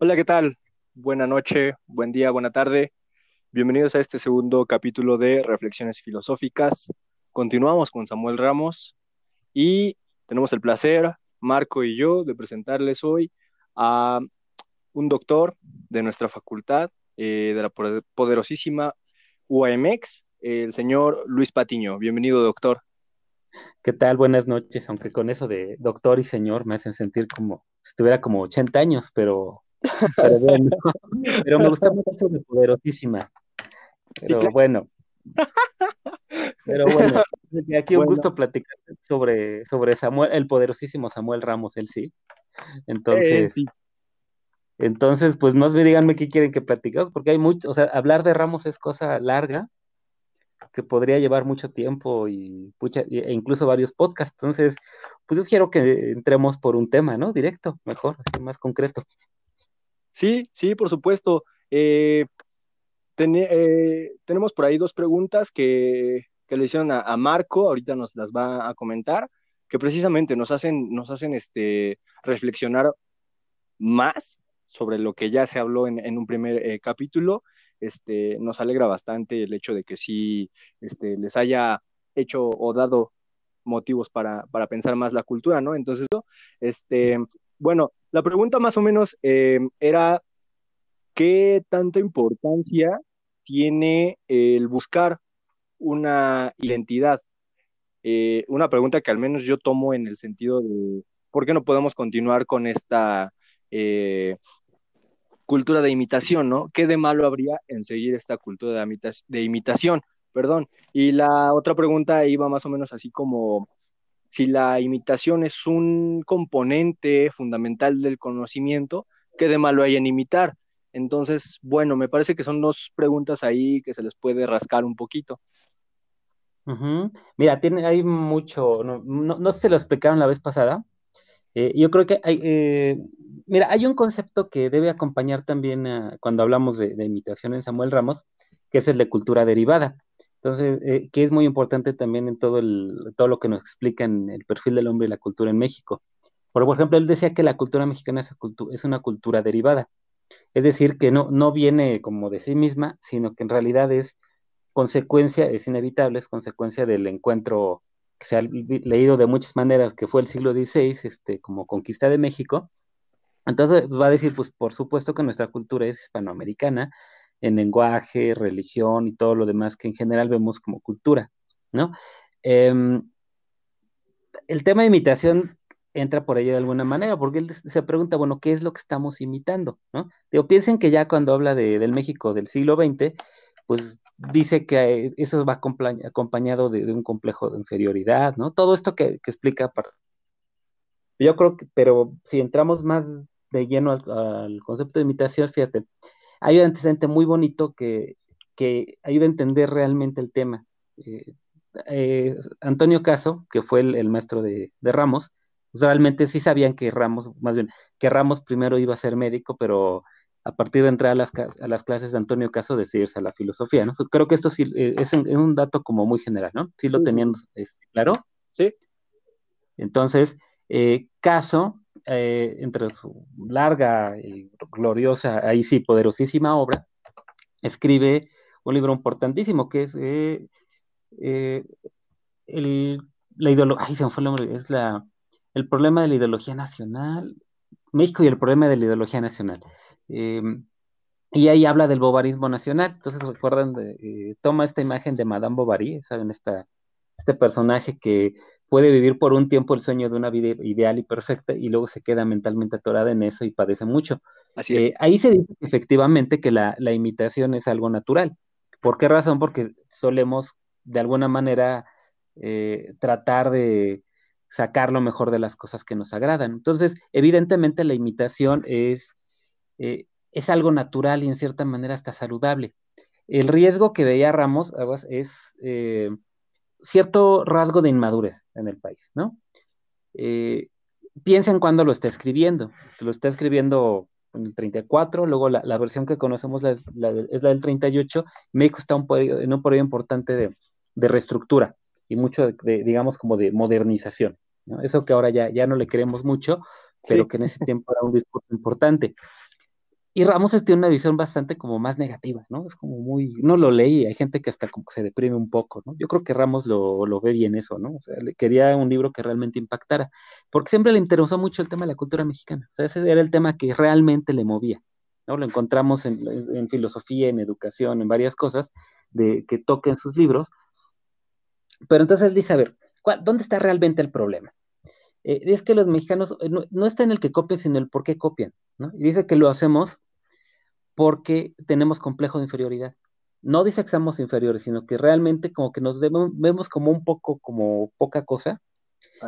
Hola, ¿qué tal? Buena noche, buen día, buena tarde. Bienvenidos a este segundo capítulo de Reflexiones Filosóficas. Continuamos con Samuel Ramos y tenemos el placer, Marco y yo, de presentarles hoy a un doctor de nuestra facultad, eh, de la poderosísima UAMX, el señor Luis Patiño. Bienvenido, doctor. ¿Qué tal? Buenas noches, aunque con eso de doctor y señor me hacen sentir como estuviera como 80 años, pero pero bueno, pero me gusta mucho de poderosísima. Pero bueno. Pero bueno, aquí un gusto platicar sobre, sobre Samuel, el poderosísimo Samuel Ramos, él sí. Entonces, eh, entonces, pues más bien díganme qué quieren que platiquemos, porque hay mucho, o sea, hablar de Ramos es cosa larga, que podría llevar mucho tiempo y e incluso varios podcasts. Entonces, pues yo quiero que entremos por un tema, ¿no? Directo, mejor, más concreto. Sí, sí, por supuesto. Eh, eh, tenemos por ahí dos preguntas que, le hicieron a, Marco, ahorita nos las va a comentar, que precisamente nos hacen, nos hacen este, reflexionar más sobre lo que ya se habló en, un primer eh, capítulo. Este, nos alegra bastante el hecho de que sí este, les haya hecho o dado motivos para, para pensar más la cultura, ¿no? Entonces, este, bueno, la pregunta más o menos eh, era, ¿qué tanta importancia tiene el buscar una identidad? Eh, una pregunta que al menos yo tomo en el sentido de, ¿por qué no podemos continuar con esta eh, cultura de imitación, ¿no? ¿Qué de malo habría en seguir esta cultura de, de imitación? Perdón. Y la otra pregunta iba más o menos así como, si la imitación es un componente fundamental del conocimiento, ¿qué de malo hay en imitar? Entonces, bueno, me parece que son dos preguntas ahí que se les puede rascar un poquito. Mira, tiene, hay mucho, no, no, se lo explicaron la vez pasada. Eh, yo creo que hay, eh, mira, hay un concepto que debe acompañar también cuando hablamos de imitación en Samuel Ramos, que es el de cultura derivada. Entonces, eh, que es muy importante también en todo, el, todo lo que nos explica en el perfil del hombre y la cultura en México. Por, ejemplo, él decía que la cultura mexicana es, es una cultura derivada, es decir, que no, no viene como de sí misma, sino que en realidad es consecuencia, es inevitable, es consecuencia del encuentro que se ha leído de muchas maneras, que fue el siglo XVI, este, como conquista de México. Entonces va a decir, pues por supuesto que nuestra cultura es hispanoamericana, en lenguaje, religión y todo lo demás que en general vemos como cultura, ¿no? Em, el tema de imitación entra por ahí de alguna manera, porque él se pregunta, bueno, ¿qué es lo que estamos imitando? ¿no? Digo, piensen que ya cuando habla de, del México del siglo XX, pues dice que eso va acompañado de, un complejo de inferioridad, ¿no? Todo esto que, explica. Yo creo que, pero si entramos más de lleno al concepto de imitación, fíjate, hay un antecedente muy bonito que, ayuda a entender realmente el tema. Eh, eh, Antonio Caso, que fue el, maestro de, Ramos, pues realmente sí sabían que Ramos, más bien, que Ramos primero iba a ser médico, pero a partir de entrar a las, a las clases de Antonio Caso, decidirse a la filosofía, ¿no? Creo que esto sí eh, es, un dato como muy general, ¿no? Sí lo tenían este, claro. Sí. Entonces, Caso eh, entre su larga y gloriosa, ahí sí, poderosísima obra, escribe un libro importantísimo que es eh, eh, el, la ideología, ay, se me fue el nombre, es la, el problema de la ideología nacional, México y el problema de la ideología nacional. Em, y ahí habla del bovarismo nacional. Entonces, recuerdan, toma esta imagen de Madame Bovary, ¿saben? Esta, este personaje que puede vivir por un tiempo el sueño de una vida ideal y perfecta y luego se queda mentalmente atorada en eso y padece mucho. Así es. Eh, ahí se dice efectivamente que la, imitación es algo natural. ¿Por qué razón? Porque solemos de alguna manera eh, tratar de sacar lo mejor de las cosas que nos agradan. Entonces, evidentemente la imitación es, eh, es algo natural y en cierta manera hasta saludable. El riesgo que veía Ramos es cierto rasgo de inmadurez en el país, ¿no? Eh, piensa en cuándo lo está escribiendo. Lo está escribiendo en el 34, luego la, versión que conocemos es la del 38. México está un en un periodo importante de, reestructura y mucho, de, digamos, como de modernización. Eso que ahora ya, ya no le queremos mucho, pero que en ese tiempo era un discurso importante. Y Ramos tiene una visión bastante como más negativa, ¿no? Es como muy, no lo leí, hay gente que hasta como se deprime un poco, ¿no? Yo creo que Ramos lo, lo ve bien eso, ¿no? O sea, quería un libro que realmente impactara, porque siempre le interesó mucho el tema de la cultura mexicana, o sea, ese era el tema que realmente le movía, ¿no? Lo encontramos en, en filosofía, en educación, en varias cosas de, que toquen sus libros, pero entonces él dice, a ver, ¿dónde está realmente el problema? Eh, es que los mexicanos, eh, no, está en el que copian, sino el por qué copian, ¿no? Y dice que lo hacemos porque tenemos complejo de inferioridad. No dice que seamos inferiores, sino que realmente como que nos vemos como un poco como poca cosa,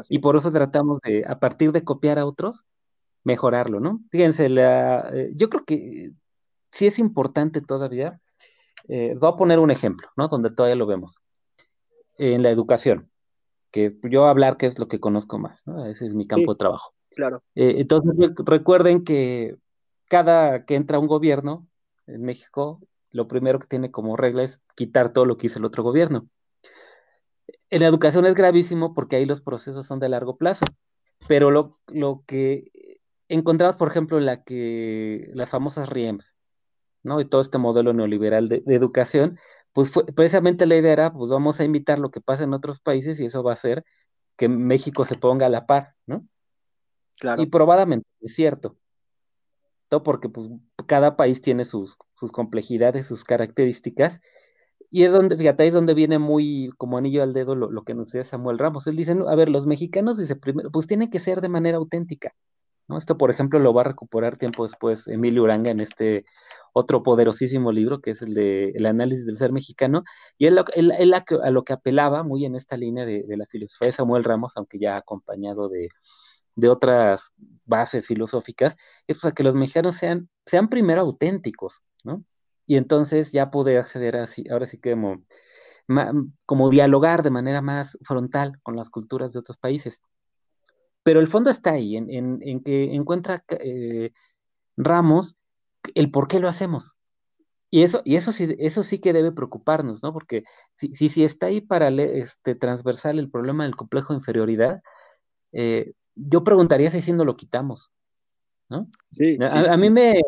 y por eso tratamos de, a partir de copiar a otros, mejorarlo, ¿no? Fíjense, la, eh, yo creo que sí es importante todavía, voy a poner un ejemplo, ¿no? Donde todavía lo vemos. En la educación que yo hablar qué es lo que conozco más, ¿no? Ese es mi campo de trabajo. Claro. Eh, entonces recuerden que cada que entra un gobierno en México, lo primero que tiene como regla es quitar todo lo que hizo el otro gobierno. En la educación es gravísimo porque ahí los procesos son de largo plazo, pero lo, lo que encontramos, por ejemplo, en la que las famosas RIEMS, ¿no? Y todo este modelo neoliberal de educación, pues precisamente la idea era, pues vamos a imitar lo que pasa en otros países y eso va a hacer que México se ponga a la par, ¿no? Claro. Y probadamente es cierto. Porque pues, cada país tiene sus, sus complejidades, sus características, y es donde, fíjate, es donde viene muy como anillo al dedo lo, que nos decía Samuel Ramos. Él dice, a ver, los mexicanos, dice, primero, pues tienen que ser de manera auténtica, ¿no? Esto, por ejemplo, lo va a recuperar tiempo después Emilio Uranga en este otro poderosísimo libro que es el de El análisis del ser mexicano, y él, a lo que apelaba muy en esta línea de, la filosofía de Samuel Ramos, aunque ya acompañado de, otras bases filosóficas, es para que los mexicanos sean, sean primero auténticos, ¿no? Y entonces ya poder acceder así, ahora sí que como, como dialogar de manera más frontal con las culturas de otros países. Pero el fondo está ahí, en, que encuentra eh, Ramos el por qué lo hacemos. Y eso, y eso sí, eso sí que debe preocuparnos, ¿no? Porque si, si, está ahí para este, transversal el problema del complejo de inferioridad, eh, yo preguntaría si sí no lo quitamos, ¿no? Sí, a, mí, me,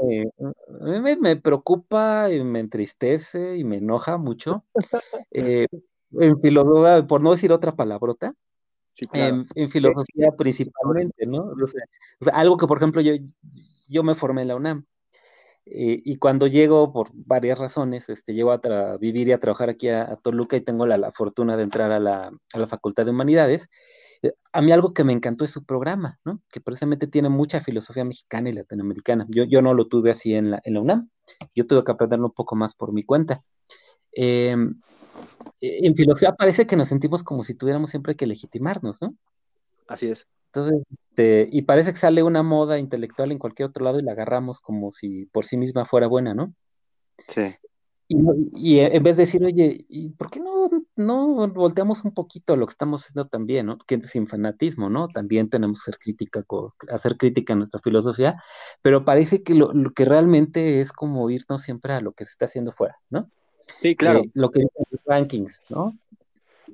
me, preocupa y me entristece y me enoja mucho, eh, en filosofía, por no decir otra palabrota, en, filosofía principalmente, ¿no? O sea, algo que, por ejemplo, yo, yo me formé en la UNAM, eh, y cuando llego, por varias razones, este, llego a vivir y a trabajar aquí a, Toluca y tengo la, fortuna de entrar a la, Facultad de Humanidades, eh, a mí algo que me encantó es su programa, ¿no? que precisamente tiene mucha filosofía mexicana y latinoamericana. Yo, yo no lo tuve así en la, en la UNAM, yo tuve que aprenderlo un poco más por mi cuenta. Em, e, en filosofía parece que nos sentimos como si tuviéramos siempre que legitimarnos, ¿no? Así es. Entonces, este, y parece que sale una moda intelectual en cualquier otro lado y la agarramos como si por sí misma fuera buena, ¿no? Sí. Y, en vez de decir, oye, ¿y por qué no, no volteamos un poquito lo que estamos haciendo también, ¿no? Que sin fanatismo, ¿no? También tenemos que ser crítica, hacer crítica a nuestra filosofía, pero parece que lo, que realmente es como irnos siempre a lo que se está haciendo fuera, ¿no? Sí, claro. Eh, lo que dicen los rankings, ¿no?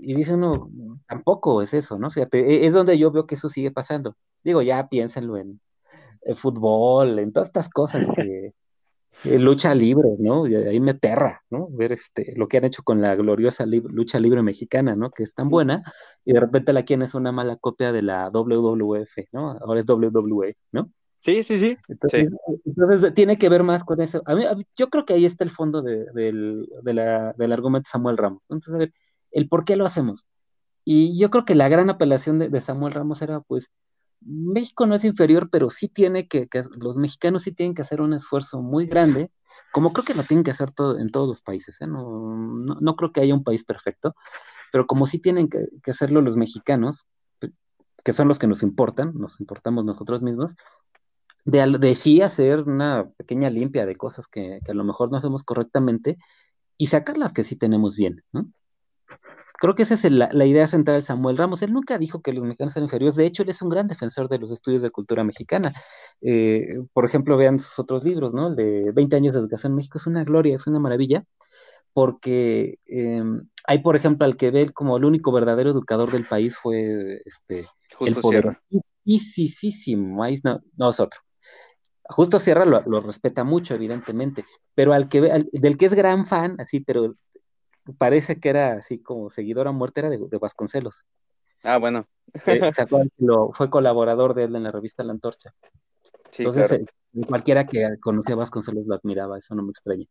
Y dice uno, tampoco es eso, ¿no? Fíjate, e, es donde yo veo que eso sigue pasando. Digo, ya piénsenlo en, el fútbol, en todas estas cosas que lucha libre, ¿no? Y ahí me aterra, ¿no? Ver este, lo que han hecho con la gloriosa lucha libre mexicana, ¿no? Que es tan buena, y de repente la quieren es una mala copia de la WWF, ¿no? Ahora es WWE, ¿no? Sí, sí, sí. Entonces, tiene que ver más con eso. A mí, yo creo que ahí está el fondo de, del, de la, del argumento de Samuel Ramos. Entonces, a ver, el por qué lo hacemos. Y yo creo que la gran apelación de, Samuel Ramos era, pues, México no es inferior, pero sí tiene que, los mexicanos sí tienen que hacer un esfuerzo muy grande, como creo que lo tienen que hacer todo, en todos los países, ¿eh? no, no, creo que haya un país perfecto, pero como sí tienen que, hacerlo los mexicanos, que son los que nos importan, nos importamos nosotros mismos, de, de sí hacer una pequeña limpia de cosas que, que, a lo mejor no hacemos correctamente y sacar las que sí tenemos bien, ¿no? Creo que esa es la, idea central de Samuel Ramos. Él nunca dijo que los mexicanos eran inferiores. De hecho, él es un gran defensor de los estudios de cultura mexicana. Eh, por ejemplo, vean sus otros libros, ¿no? El de 20 años de educación en México es una gloria, es una maravilla, porque em, hay, por ejemplo, al que ve como el único verdadero educador del país fue este, el poder. Sí, sí, sí, sí, no, no es otro. Justo Sierra lo, respeta mucho, evidentemente, pero al que del que es gran fan, así, pero parece que era así como seguidor a muerte, era de, Vasconcelos. Ah, bueno. Eh, fue colaborador de él en la revista La Antorcha. Entonces, eh, cualquiera que conocía a Vasconcelos lo admiraba, eso no me extraña.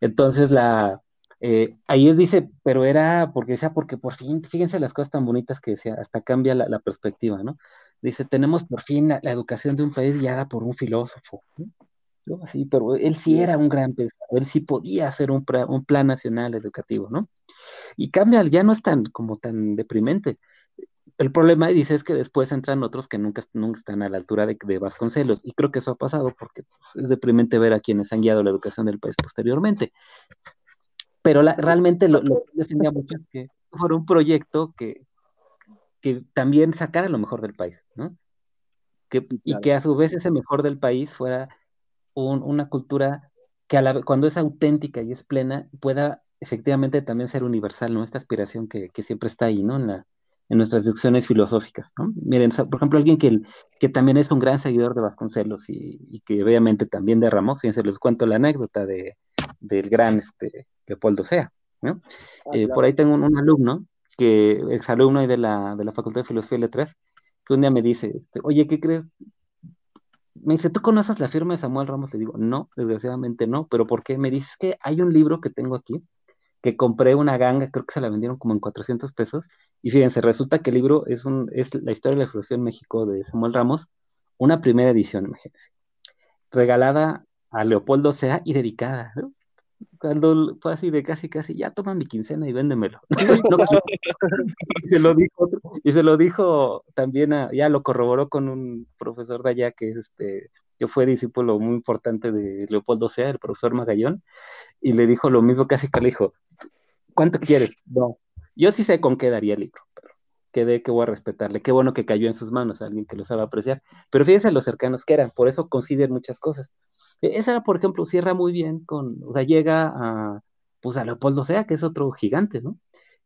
Entonces, la, eh, ahí dice, pero era porque decía, porque por fin, fíjense las cosas tan bonitas que decía, hasta cambia la, perspectiva, ¿no? Dice, tenemos por fin la, educación de un país guiada por un filósofo. ¿no? Así, pero él sí era un gran pensador, él sí podía hacer un, un plan nacional educativo, ¿no? Y cambia, ya no es tan como tan deprimente el problema, dice, es que después entran otros que nunca, nunca están a la altura de, de, Vasconcelos, y creo que eso ha pasado porque pues, es deprimente ver a quienes han guiado la educación del país posteriormente. Pero realmente lo, que defendía mucho es que fuera un proyecto que, que también sacara lo mejor del país, ¿no? Que, y que a su vez ese mejor del país fuera una cultura que a la, cuando es auténtica y es plena pueda efectivamente también ser universal, ¿no? Esta aspiración que, que siempre está ahí, ¿no? En la, en nuestras discusiones filosóficas. ¿no? Miren, por ejemplo, alguien que, que también es un gran seguidor de Vasconcelos y, que obviamente también de Ramos, fíjense, les cuento la anécdota de, del gran este, Leopoldo Sea. ¿no? Ah, eh, por ahí tengo un, alumno, que es alumno de la, de la Facultad de Filosofía y Letras, que un día me dice, este, oye, ¿qué crees? Me dice, ¿tú conoces la firma de Samuel Ramos? Le digo, no, desgraciadamente no, pero ¿por qué? Me dice, que hay un libro que tengo aquí, que compré una ganga, creo que se la vendieron como en 400 pesos, y fíjense, resulta que el libro es, un, es la historia de la Explosión en México de Samuel Ramos, una primera edición, imagínense, regalada a Leopoldo Sea y dedicada, Cuando fue así de casi, casi, ya toma mi quincena y véndemelo. y, se lo dijo y se lo dijo también, a, ya lo corroboró con un profesor de allá que este, yo fue discípulo muy importante de Leopoldo Sea, el profesor Magallón, y le dijo lo mismo, casi que le dijo, ¿cuánto quieres? No, yo sí sé con qué daría el libro, pero quedé que voy a respetarle. Qué bueno que cayó en sus manos, alguien que lo sabe apreciar. Pero fíjense los cercanos que eran, por eso considero muchas cosas. E, esa, por ejemplo, cierra muy bien con, o sea, llega a, pues a Leopoldo Sea, que es otro gigante, ¿no?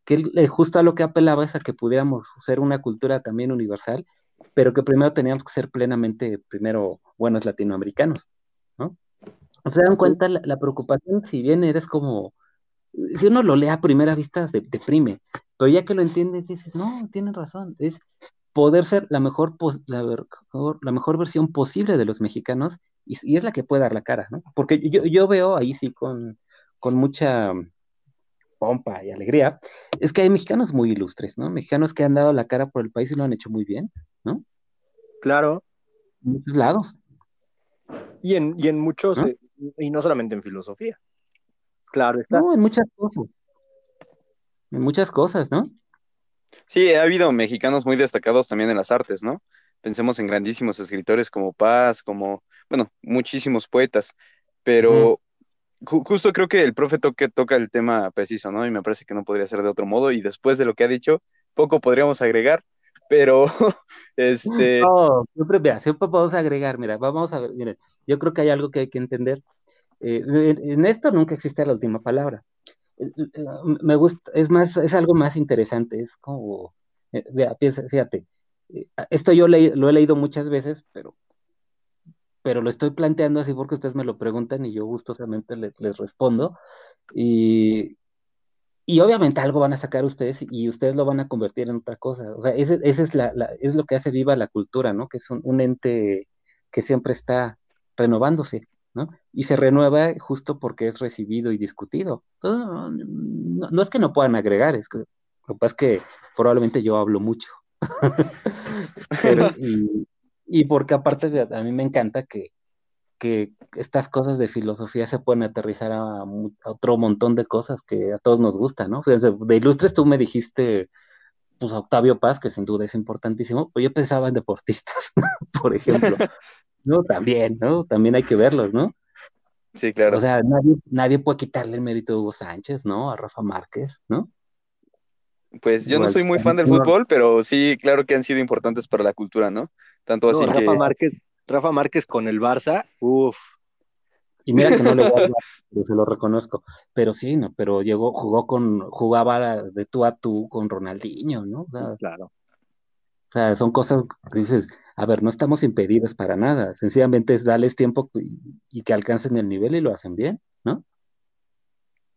Que él, justo a lo que apelaba es a que pudiéramos ser una cultura también universal, pero que primero teníamos que ser plenamente, primero, buenos latinoamericanos, ¿no? Se dan cuenta la, preocupación, si bien eres como si uno lo lee a primera vista, deprime, pero ya que lo entiendes, dices, no, tienes razón, es poder ser la mejor, la, la mejor versión posible de los mexicanos y, es la que puede dar la cara, ¿no? Porque yo, yo veo ahí sí con, con mucha pompa y alegría, es que hay mexicanos muy ilustres, ¿no? Mexicanos que han dado la cara por el país y lo han hecho muy bien, ¿no? Claro. En muchos lados. Y en, y en muchos, eh, y no solamente en filosofía. Claro está. No, en muchas cosas. En muchas cosas, ¿no? Sí, ha habido mexicanos muy destacados también en las artes, ¿no? Pensemos en grandísimos escritores como Paz, como, bueno, muchísimos poetas, pero justo creo que el profe toque, toca el tema preciso, ¿no? Y me parece que no podría ser de otro modo, y después de lo que ha dicho, poco podríamos agregar, pero, este... No, siempre, vea, siempre podemos agregar, mira, vamos a ver, yo creo que hay algo que hay que entender, eh, en esto nunca existe la última palabra. Me gusta, es más, es algo más interesante, es como, eh, fíjate, eh, esto yo lo he leído muchas veces, pero, pero lo estoy planteando así porque ustedes me lo preguntan y yo gustosamente les, respondo. Y, y obviamente algo van a sacar ustedes y ustedes lo van a convertir en otra cosa. O sea, ese, es, la, es lo que hace viva la cultura, ¿no? Que es un ente que siempre está renovándose. ¿no? Y se renueva justo porque es recibido y discutido. No, es que no puedan agregar, es lo que pasa es que probablemente yo hablo mucho. y, porque aparte a mí me encanta que, que estas cosas de filosofía se pueden aterrizar a, otro montón de cosas que a todos nos gustan, ¿no? Fíjense, de ilustres tú me dijiste, pues Octavio Paz, que sin duda es importantísimo, pues yo pensaba en deportistas, por ejemplo. No, también, ¿no? También hay que verlos, ¿no? Sí, claro. O sea, nadie, nadie puede quitarle el mérito a Hugo Sánchez, ¿no? A Rafa Márquez, ¿no? Pues yo no soy muy fan del fútbol, pero sí, claro que han sido importantes para la cultura, ¿no? Tanto así Rafa Márquez, Rafa Márquez con el Barça, uff. Y mira que no le voy a hablar, pero se lo reconozco. Pero sí, no, pero llegó, jugó con, jugaba de tú a tú con Ronaldinho, ¿no? claro. O sea, son cosas que dices, a ver, no estamos impedidos para nada, sencillamente es darles tiempo y, que alcancen el nivel y lo hacen bien, ¿no?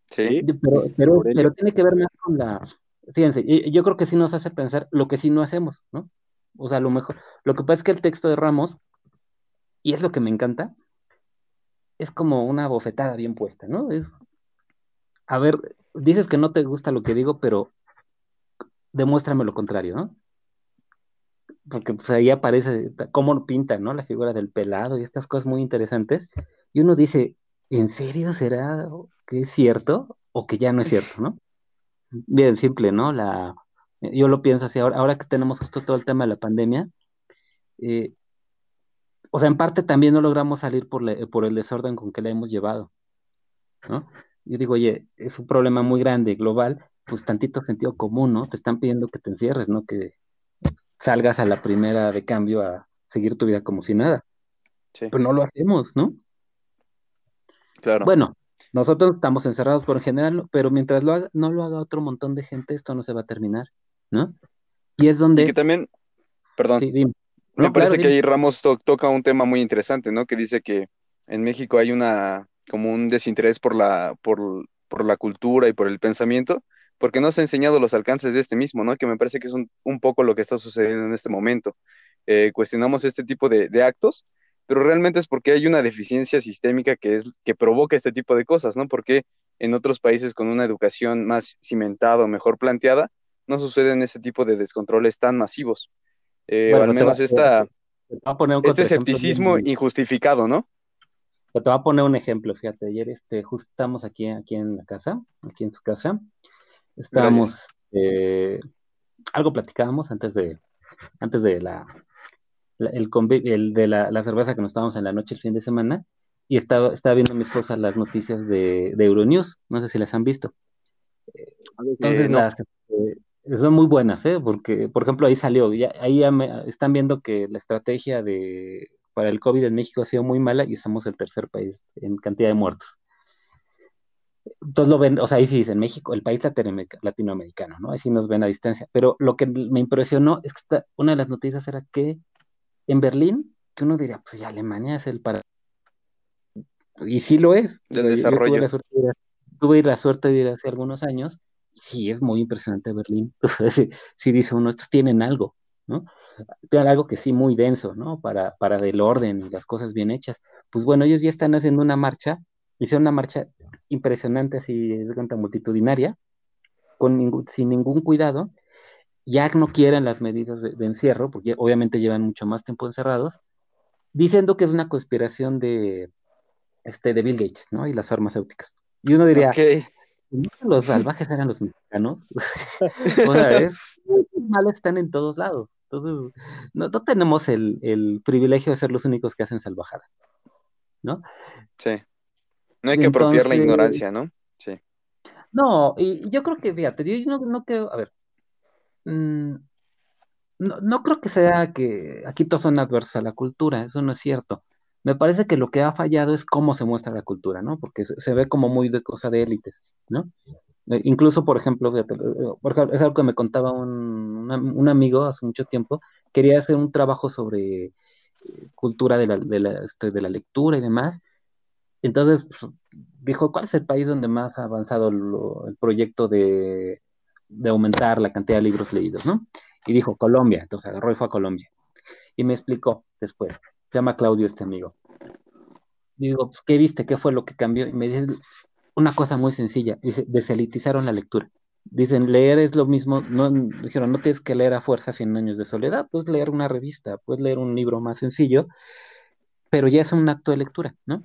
Sí. Pero, pero, tiene que ver más con la, fíjense, yo creo que sí nos hace pensar lo que sí no hacemos, ¿no? O sea, lo mejor, lo que pasa es que el texto de Ramos, y es lo que me encanta, es como una bofetada bien puesta, ¿no? Es, a ver, dices que no te gusta lo que digo, pero demuéstrame lo contrario, ¿no? Porque pues, ahí aparece cómo pinta, ¿no? La figura del pelado y estas cosas muy interesantes. Y uno dice, ¿en serio será que es cierto o que ya no es cierto, ¿no? Bien simple, ¿no? La, yo lo pienso así, ahora, ahora que tenemos justo todo el tema de la pandemia, eh, o sea, en parte también no logramos salir por, por el desorden con que la hemos llevado, ¿no? Yo digo, oye, es un problema muy grande, global, pues tantito sentido común, ¿no? Te están pidiendo que te encierres, ¿no? Que salgas a la primera de cambio a seguir tu vida como si nada. Sí. Pero no lo hacemos, ¿no? Claro. Bueno, nosotros estamos encerrados por en general, pero mientras lo haga, no lo haga otro montón de gente, esto no se va a terminar, ¿no? Y es donde... Y que también, perdón, me parece que ahí Ramos toca un tema muy interesante, ¿no? Que dice que en México hay una como un desinterés por la, por, por la cultura y por el pensamiento, porque no se ha enseñado los alcances de este mismo, ¿no? Que me parece que es un, un poco lo que está sucediendo en este momento. Eh, cuestionamos este tipo de, de, actos, pero realmente es porque hay una deficiencia sistémica que, es, que provoca este tipo de cosas, ¿no? Porque en otros países con una educación más cimentada o mejor planteada, no suceden este tipo de descontroles tan masivos. Eh, al menos esta, este escepticismo injustificado, ¿no? te voy a poner un ejemplo, fíjate, ayer este, justo estamos aquí, aquí en la casa, aquí en su casa, estábamos, eh, algo platicábamos antes de, antes de la, el, de la, cerveza que nos estábamos en la noche el fin de semana, y estaba, estaba viendo mi esposa las noticias de, Euronews, no sé si las han visto. Entonces, las, este, son muy buenas, ¿eh? Porque, por ejemplo, ahí salió, ya, ahí ya están viendo que la estrategia de para el COVID en México ha sido muy mala y somos el tercer país en cantidad de muertos. Entonces lo ven, o sea, ahí sí en México, el país latinoamericano, ¿no? Ahí sí nos ven a distancia. Pero lo que me impresionó es que una de las noticias era que en Berlín, que uno diría, pues ya Alemania es el para. Y sí lo es. De desarrollo. tuve, la suerte de ir hace algunos años. Sí, es muy impresionante Berlín. sí dice uno, estos tienen algo, ¿no? algo que sí muy denso, ¿no? Para, para del orden y las cosas bien hechas. Pues bueno, ellos ya están haciendo una marcha, hicieron una marcha impresionante, así de cuenta multitudinaria, con sin ningún cuidado. Ya no quieren las medidas de, encierro, porque obviamente llevan mucho más tiempo encerrados, diciendo que es una conspiración de, este, de Bill Gates, ¿no? Y las farmacéuticas. Y uno diría, los salvajes eran los mexicanos. o sea, es, mal están en todos lados. Entonces, no, tenemos el, privilegio de ser los únicos que hacen salvajada, ¿no? Sí. No hay que apropiar la ignorancia, ¿no? Sí. No, y yo creo que, fíjate, yo no, no creo, a ver, mm, no, creo que sea que aquí todos son adversos a la cultura, eso no es cierto. Me parece que lo que ha fallado es cómo se muestra la cultura, ¿no? Porque se, ve como muy de cosa de élites, ¿no? Eh, incluso, por ejemplo, eh, es algo que me contaba un, amigo hace mucho tiempo, quería hacer un trabajo sobre eh, cultura de la, de la, este, de la lectura y demás. Entonces pues, dijo, ¿cuál es el país donde más ha avanzado el proyecto de, de, aumentar la cantidad de libros leídos, ¿no? Y dijo, Colombia. Entonces agarró y fue a Colombia. Y me explicó después, se llama Claudio este amigo. digo, pues, ¿qué viste? ¿Qué fue lo que cambió? Y me dice, una cosa muy sencilla, dice, deselitizaron la lectura. Dicen, leer es lo mismo, no, dijeron, no tienes que leer a fuerza 100 años de soledad, puedes leer una revista, puedes leer un libro más sencillo, pero ya es un acto de lectura, ¿no?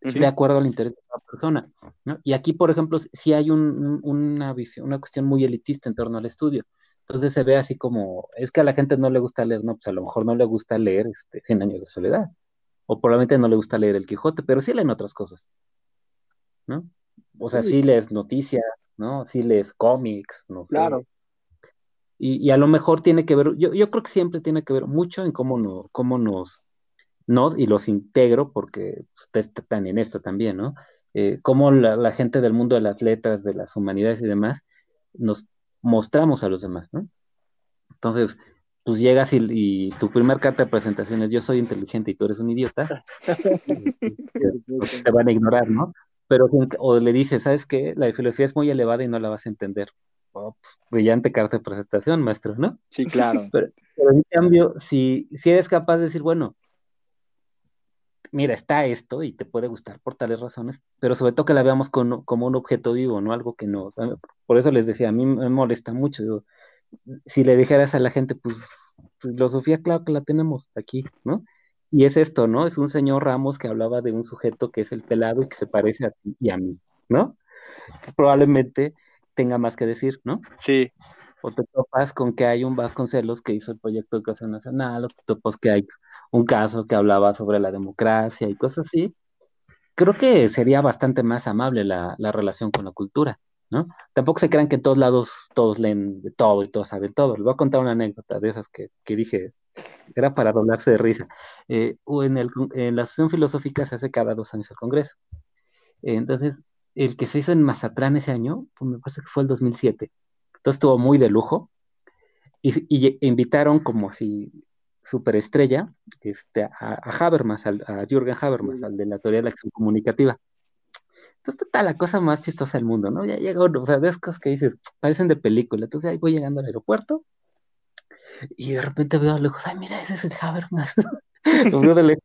De acuerdo al interés de la persona, ¿no? Y aquí, por ejemplo, si hay una visión, una cuestión muy elitista en torno al estudio. Entonces se ve así como, es que a la gente no le gusta leer, no, pues a lo mejor no le gusta leer este, 100 años de soledad, o probablemente no le gusta leer el Quijote, pero sí leen otras cosas, ¿no? O sea, sí, lees noticias, ¿no? Sí lees cómics, no Claro. Y, a lo mejor tiene que ver, yo, yo creo que siempre tiene que ver mucho en cómo, no, cómo nos, nos, y los integro, porque ustedes están en esto también, ¿no? Eh, cómo la, gente del mundo de las letras, de las humanidades y demás, nos mostramos a los demás, ¿no? Entonces, pues llegas y, tu primer carta de presentación es yo soy inteligente y tú eres un idiota, te van a ignorar, ¿no? Pero o le dices, ¿sabes qué? La filosofía es muy elevada y no la vas a entender. Oh, pues, brillante carta de presentación, maestro, ¿no? Sí, claro. Pero, en cambio, si, si eres capaz de decir, bueno, mira, está esto y te puede gustar por tales razones, pero sobre todo que la veamos como, como un objeto vivo, no algo que no. Por eso les decía, a mí me molesta mucho. Si le dijeras a la gente, pues, filosofía, claro que la tenemos aquí, ¿no? Y es esto, ¿no? Es un señor Ramos que hablaba de un sujeto que es el pelado y que se parece a ti y a mí, ¿no? Probablemente tenga más que decir, ¿no? Sí. O te topas con que hay un Vasconcelos que hizo el proyecto de educación nacional, o te topas que hay un caso que hablaba sobre la democracia y cosas así. Creo que sería bastante más amable la, la relación con la cultura. ¿no? Tampoco se crean que en todos lados todos leen de todo y todos saben todo. Les voy a contar una anécdota de esas que, dije, era para doblarse de risa. Eh, en, el, en, la Asociación Filosófica se hace cada dos años el Congreso. entonces, el que se hizo en Mazatlán ese año, pues me parece que fue el 2007. Entonces estuvo muy de lujo. Y, invitaron como si superestrella este, a, a Habermas, a Jürgen Habermas, al de la teoría de la acción comunicativa. Entonces, total, la cosa más chistosa del mundo, ¿no? Ya llega uno, o sea, de cosas que dices, parecen de película. Entonces ahí voy llegando al aeropuerto y de repente veo a lo lejos, ay, mira, ese es el Habermas. lo veo de lejos.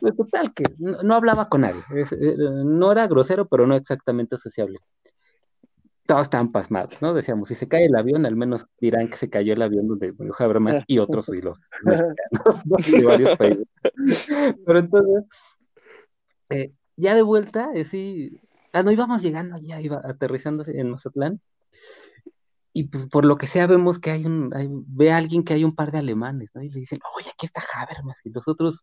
Pues, total, que no, hablaba con nadie. Eh, no era grosero, pero no exactamente sociable. Todos estaban pasmados, ¿no? Decíamos, si se cae el avión, al menos dirán que se cayó el avión donde murió Habermas y otros y los mexicanos de varios países. Pero entonces, eh, ya de vuelta, sí, ah, no íbamos llegando, ya iba aterrizando en Mazatlán. Y pues por lo que sea vemos que hay un, ve a alguien que hay un par de alemanes, ¿no? Y le dicen, oye, aquí está Habermas. Y los otros,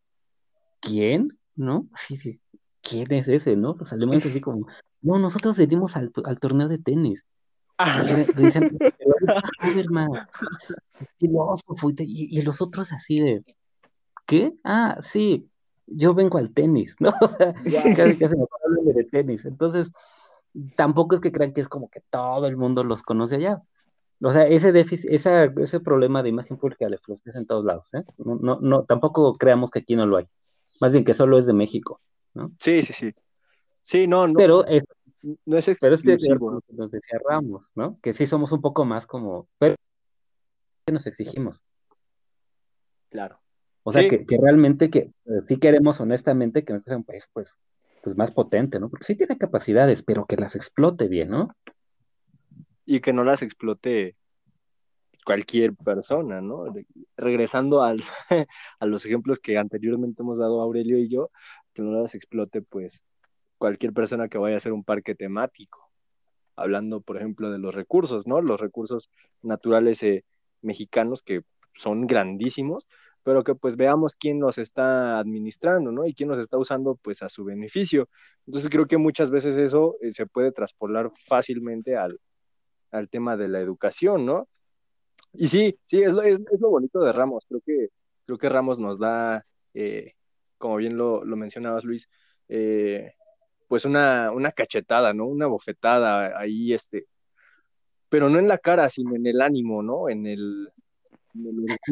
¿quién? ¿No? Sí, sí, ¿quién es ese, no? Los alemanes así como, no, nosotros venimos al, al torneo de tenis. Ah. Le dicen, Habermas, filósofo, y, y los otros así de, ¿qué? Ah, sí, yo vengo al tenis, ¿no? casi, casi me de tenis. Entonces, tampoco es que crean que es como que todo el mundo los conoce allá. O sea, ese déficit, ese problema de imagen pública de los en todos lados, ¿eh? No, no, no, tampoco creamos que aquí no lo hay. Más bien que solo es de México, ¿no? Sí, sí, sí. Sí, no, no. Pero es, no es exclusivo. Pero nos decía Ramos, ¿no? Que sí somos un poco más como, pero que nos exigimos. Claro. O sea, que, realmente que eh, sí queremos honestamente que sea un país pues, pues más potente, ¿no? Porque sí tiene capacidades, pero que las explote bien, ¿no? Y que no las explote cualquier persona, ¿no? Regresando al, a los ejemplos que anteriormente hemos dado Aurelio y yo, que no las explote pues cualquier persona que vaya a hacer un parque temático. Hablando, por ejemplo, de los recursos, ¿no? Los recursos naturales eh, mexicanos que son grandísimos, pero que pues veamos quién nos está administrando, ¿no? Y quién nos está usando pues a su beneficio. Entonces creo que muchas veces eso eh, se puede traspolar fácilmente al, tema de la educación, ¿no? Y sí, sí, es lo, es, lo bonito de Ramos. Creo que, creo que Ramos nos da, eh, como bien lo, mencionabas, Luis, eh, pues una, una cachetada, ¿no? Una bofetada ahí, este, pero no en la cara, sino en el ánimo, ¿no? En el,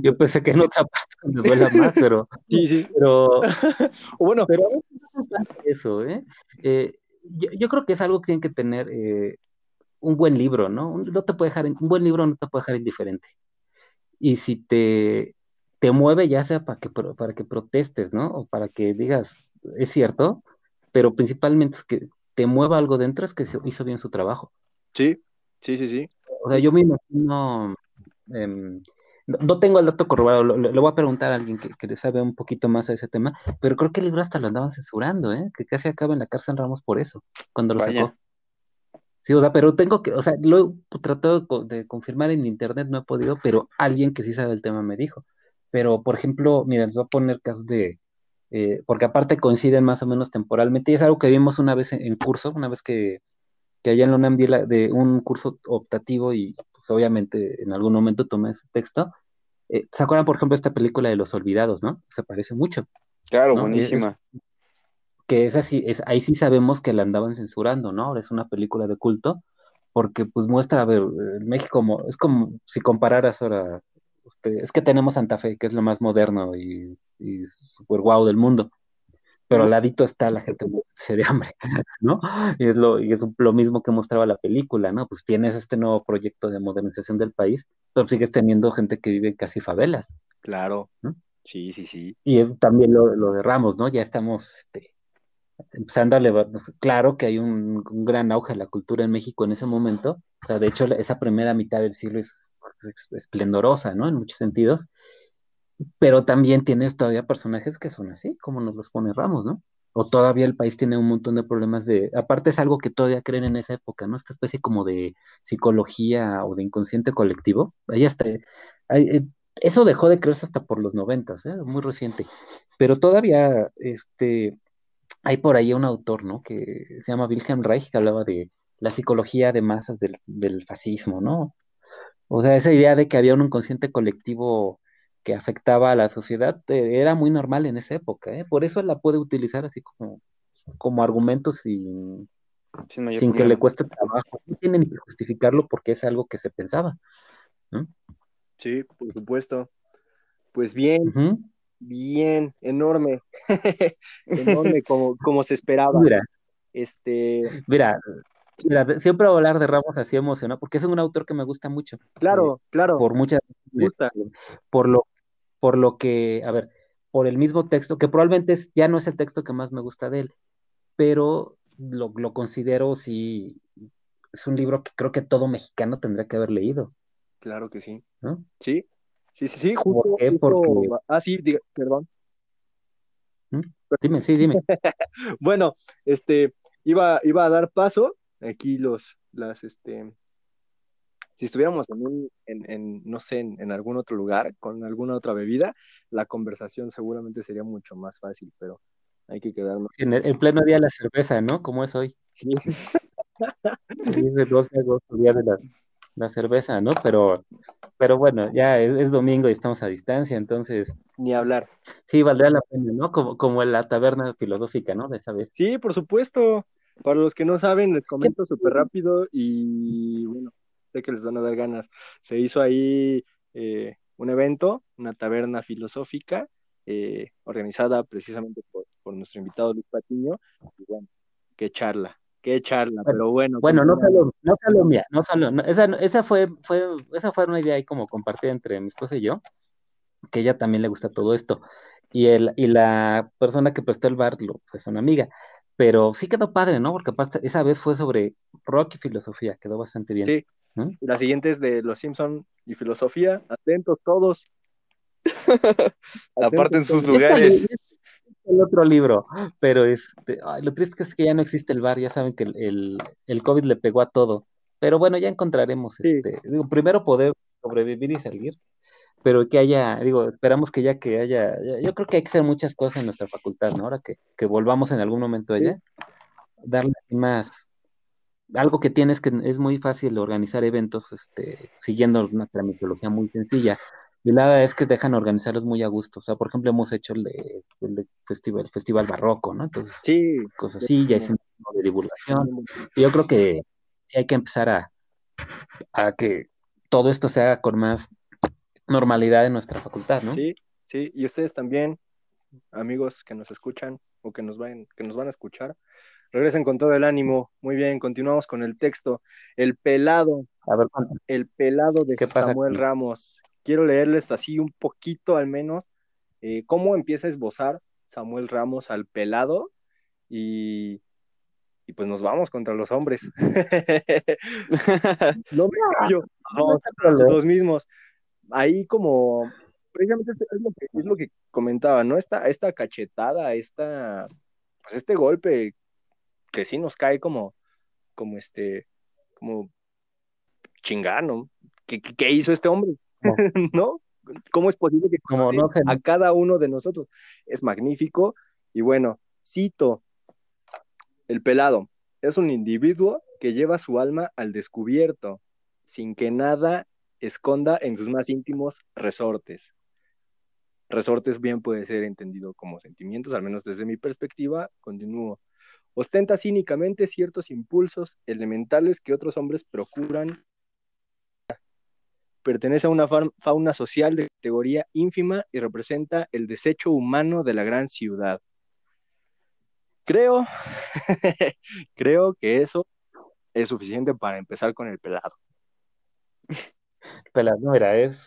yo pensé que en otra parte me duela más, pero. Sí, sí. Pero. bueno. Pero eso, ¿eh? ¿eh? yo, creo que es algo que tienen que tener eh, un buen libro, ¿no? No te puede dejar, un buen libro no te puede dejar indiferente. Y si te, te mueve, ya sea para que, para que protestes, ¿no? O para que digas, es cierto, pero principalmente es que te mueva algo dentro, es que se hizo bien su trabajo. Sí, sí, sí, sí. O sea, yo me imagino. Em, no, tengo el dato corroborado, le, voy a preguntar a alguien que, le sabe un poquito más a ese tema, pero creo que el libro hasta lo andaban censurando, ¿eh? Que casi acaba en la cárcel Ramos por eso, cuando lo sacó. Sí, o sea, pero tengo que, o sea, lo he tratado de confirmar en internet, no he podido, pero alguien que sí sabe el tema me dijo. Pero, por ejemplo, mira, les voy a poner casos de, eh, porque aparte coinciden más o menos temporalmente, y es algo que vimos una vez en, curso, una vez que, que allá en la UNAM di de un curso optativo y pues, obviamente en algún momento tomé ese texto. Eh, ¿Se acuerdan, por ejemplo, esta película de Los Olvidados, no? Se parece mucho. Claro, buenísima. que es así, es, ahí sí sabemos que la andaban censurando, ¿no? Ahora es una película de culto, porque pues muestra, a ver, México como, es como si compararas ahora este, es que tenemos Santa Fe, que es lo más moderno y, y super guau del mundo, pero al ladito está la gente se de hambre, ¿no? Y es, lo, y es lo mismo que mostraba la película, ¿no? Pues tienes este nuevo proyecto de modernización del país, pero sigues teniendo gente que vive casi favelas. Claro, sí, sí, sí. Y también lo, lo de Ramos, ¿no? Ya estamos este, empezando a elevar, pues, claro que hay un, gran auge de la cultura en México en ese momento, o sea, de hecho esa primera mitad del siglo es, esplendorosa, ¿no? En muchos sentidos, pero también tienes todavía personajes que son así, como nos los pone Ramos, ¿no? O todavía el país tiene un montón de problemas de, aparte es algo que todavía creen en esa época, ¿no? Esta especie como de psicología o de inconsciente colectivo, ahí está, eh, eso dejó de creerse hasta por los noventas, ¿eh? Muy reciente, pero todavía, este, hay por ahí un autor, ¿no? Que se llama Wilhelm Reich, que hablaba de la psicología de masas del, fascismo, ¿no? O sea, esa idea de que había un inconsciente colectivo que afectaba a la sociedad eh, era muy normal en esa época, ¿eh? Por eso la puede utilizar así como, como argumento sin, sin, que le cueste trabajo. No tiene ni que justificarlo porque es algo que se pensaba. ¿no? Sí, por supuesto. Pues bien, bien, enorme, enorme como, como se esperaba. Mira, este... mira, mira, siempre hablar de Ramos así emocionado, porque es un autor que me gusta mucho. Claro, eh, claro. Por muchas gusta. Por lo, por lo que, a ver, por el mismo texto, que probablemente es, ya no es el texto que más me gusta de él, pero lo, lo considero sí, es un libro que creo que todo mexicano tendría que haber leído. Claro que sí. ¿no? Sí, Sí, sí, sí, justo. ¿Por qué? Porque... Ah, sí, perdón. ¿Mm? Dime, sí, dime. bueno, este, iba, iba a dar paso, aquí los, las, este, si estuviéramos en un, en, en no sé, en, algún otro lugar, con alguna otra bebida, la conversación seguramente sería mucho más fácil, pero hay que quedarnos. En el pleno día de la cerveza, ¿no? Como es hoy. Sí. es el 12 de agosto, día de la, la cerveza, ¿no? Pero pero bueno, ya es, domingo y estamos a distancia, entonces. Ni hablar. Sí, valdría la pena, ¿no? Como, como en la taberna filosófica, ¿no? De esa vez. Sí, por supuesto. Para los que no saben, les comento súper rápido y bueno, sé que les van a dar ganas. Se hizo ahí eh, un evento, una taberna filosófica, eh, organizada precisamente por, por nuestro invitado Luis Patiño. Y bueno, qué charla, qué charla, pero bueno. Bueno, no solo, no solo mía, no solo, esa, esa fue, fue, esa fue una idea ahí como compartida entre mi esposa y yo, que ella también le gusta todo esto. Y el, y la persona que prestó el bar lo, pues, es una amiga. Pero sí quedó padre, ¿no? Porque aparte, esa vez fue sobre rock y filosofía, quedó bastante bien. Sí. La siguiente es de Los Simpson y filosofía. Atentos todos. Aparten sus lugares el otro libro, pero este, lo triste es que ya no existe el bar, ya saben que el, el, COVID le pegó a todo, pero bueno, ya encontraremos, este, digo, primero poder sobrevivir y salir, pero que haya, digo, esperamos que ya que haya, yo creo que hay que hacer muchas cosas en nuestra facultad, ¿no? Ahora que, que volvamos en algún momento allá, darle más, algo que tienes que es muy fácil organizar eventos, este, siguiendo una tramitología muy sencilla, y la verdad es que dejan organizarlos muy a gusto. O sea, por ejemplo, hemos hecho el de, el festival, festival barroco, ¿no? Entonces, sí, cosas así, ya hicimos de divulgación. Y yo creo que sí hay que empezar a, a que todo esto se haga con más normalidad en nuestra facultad, ¿no? Sí, sí, y ustedes también, amigos que nos escuchan o que nos van, que nos van a escuchar, regresen con todo el ánimo. Muy bien, continuamos con el texto. El pelado. A ver, el pelado de Samuel Ramos quiero leerles así un poquito al menos eh, cómo empieza a esbozar Samuel Ramos al pelado y, y pues nos vamos contra los hombres. no me yo, los mismos. Ahí como, precisamente es lo que, es lo que comentaba, ¿no? Esta, esta cachetada, esta, pues este golpe que sí nos cae como, como este, como chingano. ¿Qué, qué hizo este hombre? ¿no? ¿Cómo es posible que Como no, a cada uno de nosotros? Es magnífico. Y bueno, cito, el pelado es un individuo que lleva su alma al descubierto, sin que nada esconda en sus más íntimos resortes. Resortes bien puede ser entendido como sentimientos, al menos desde mi perspectiva, continúo. Ostenta cínicamente ciertos impulsos elementales que otros hombres procuran pertenece a una fauna social de categoría ínfima y representa el desecho humano de la gran ciudad. Creo, creo que eso es suficiente para empezar con el pelado. No era, es,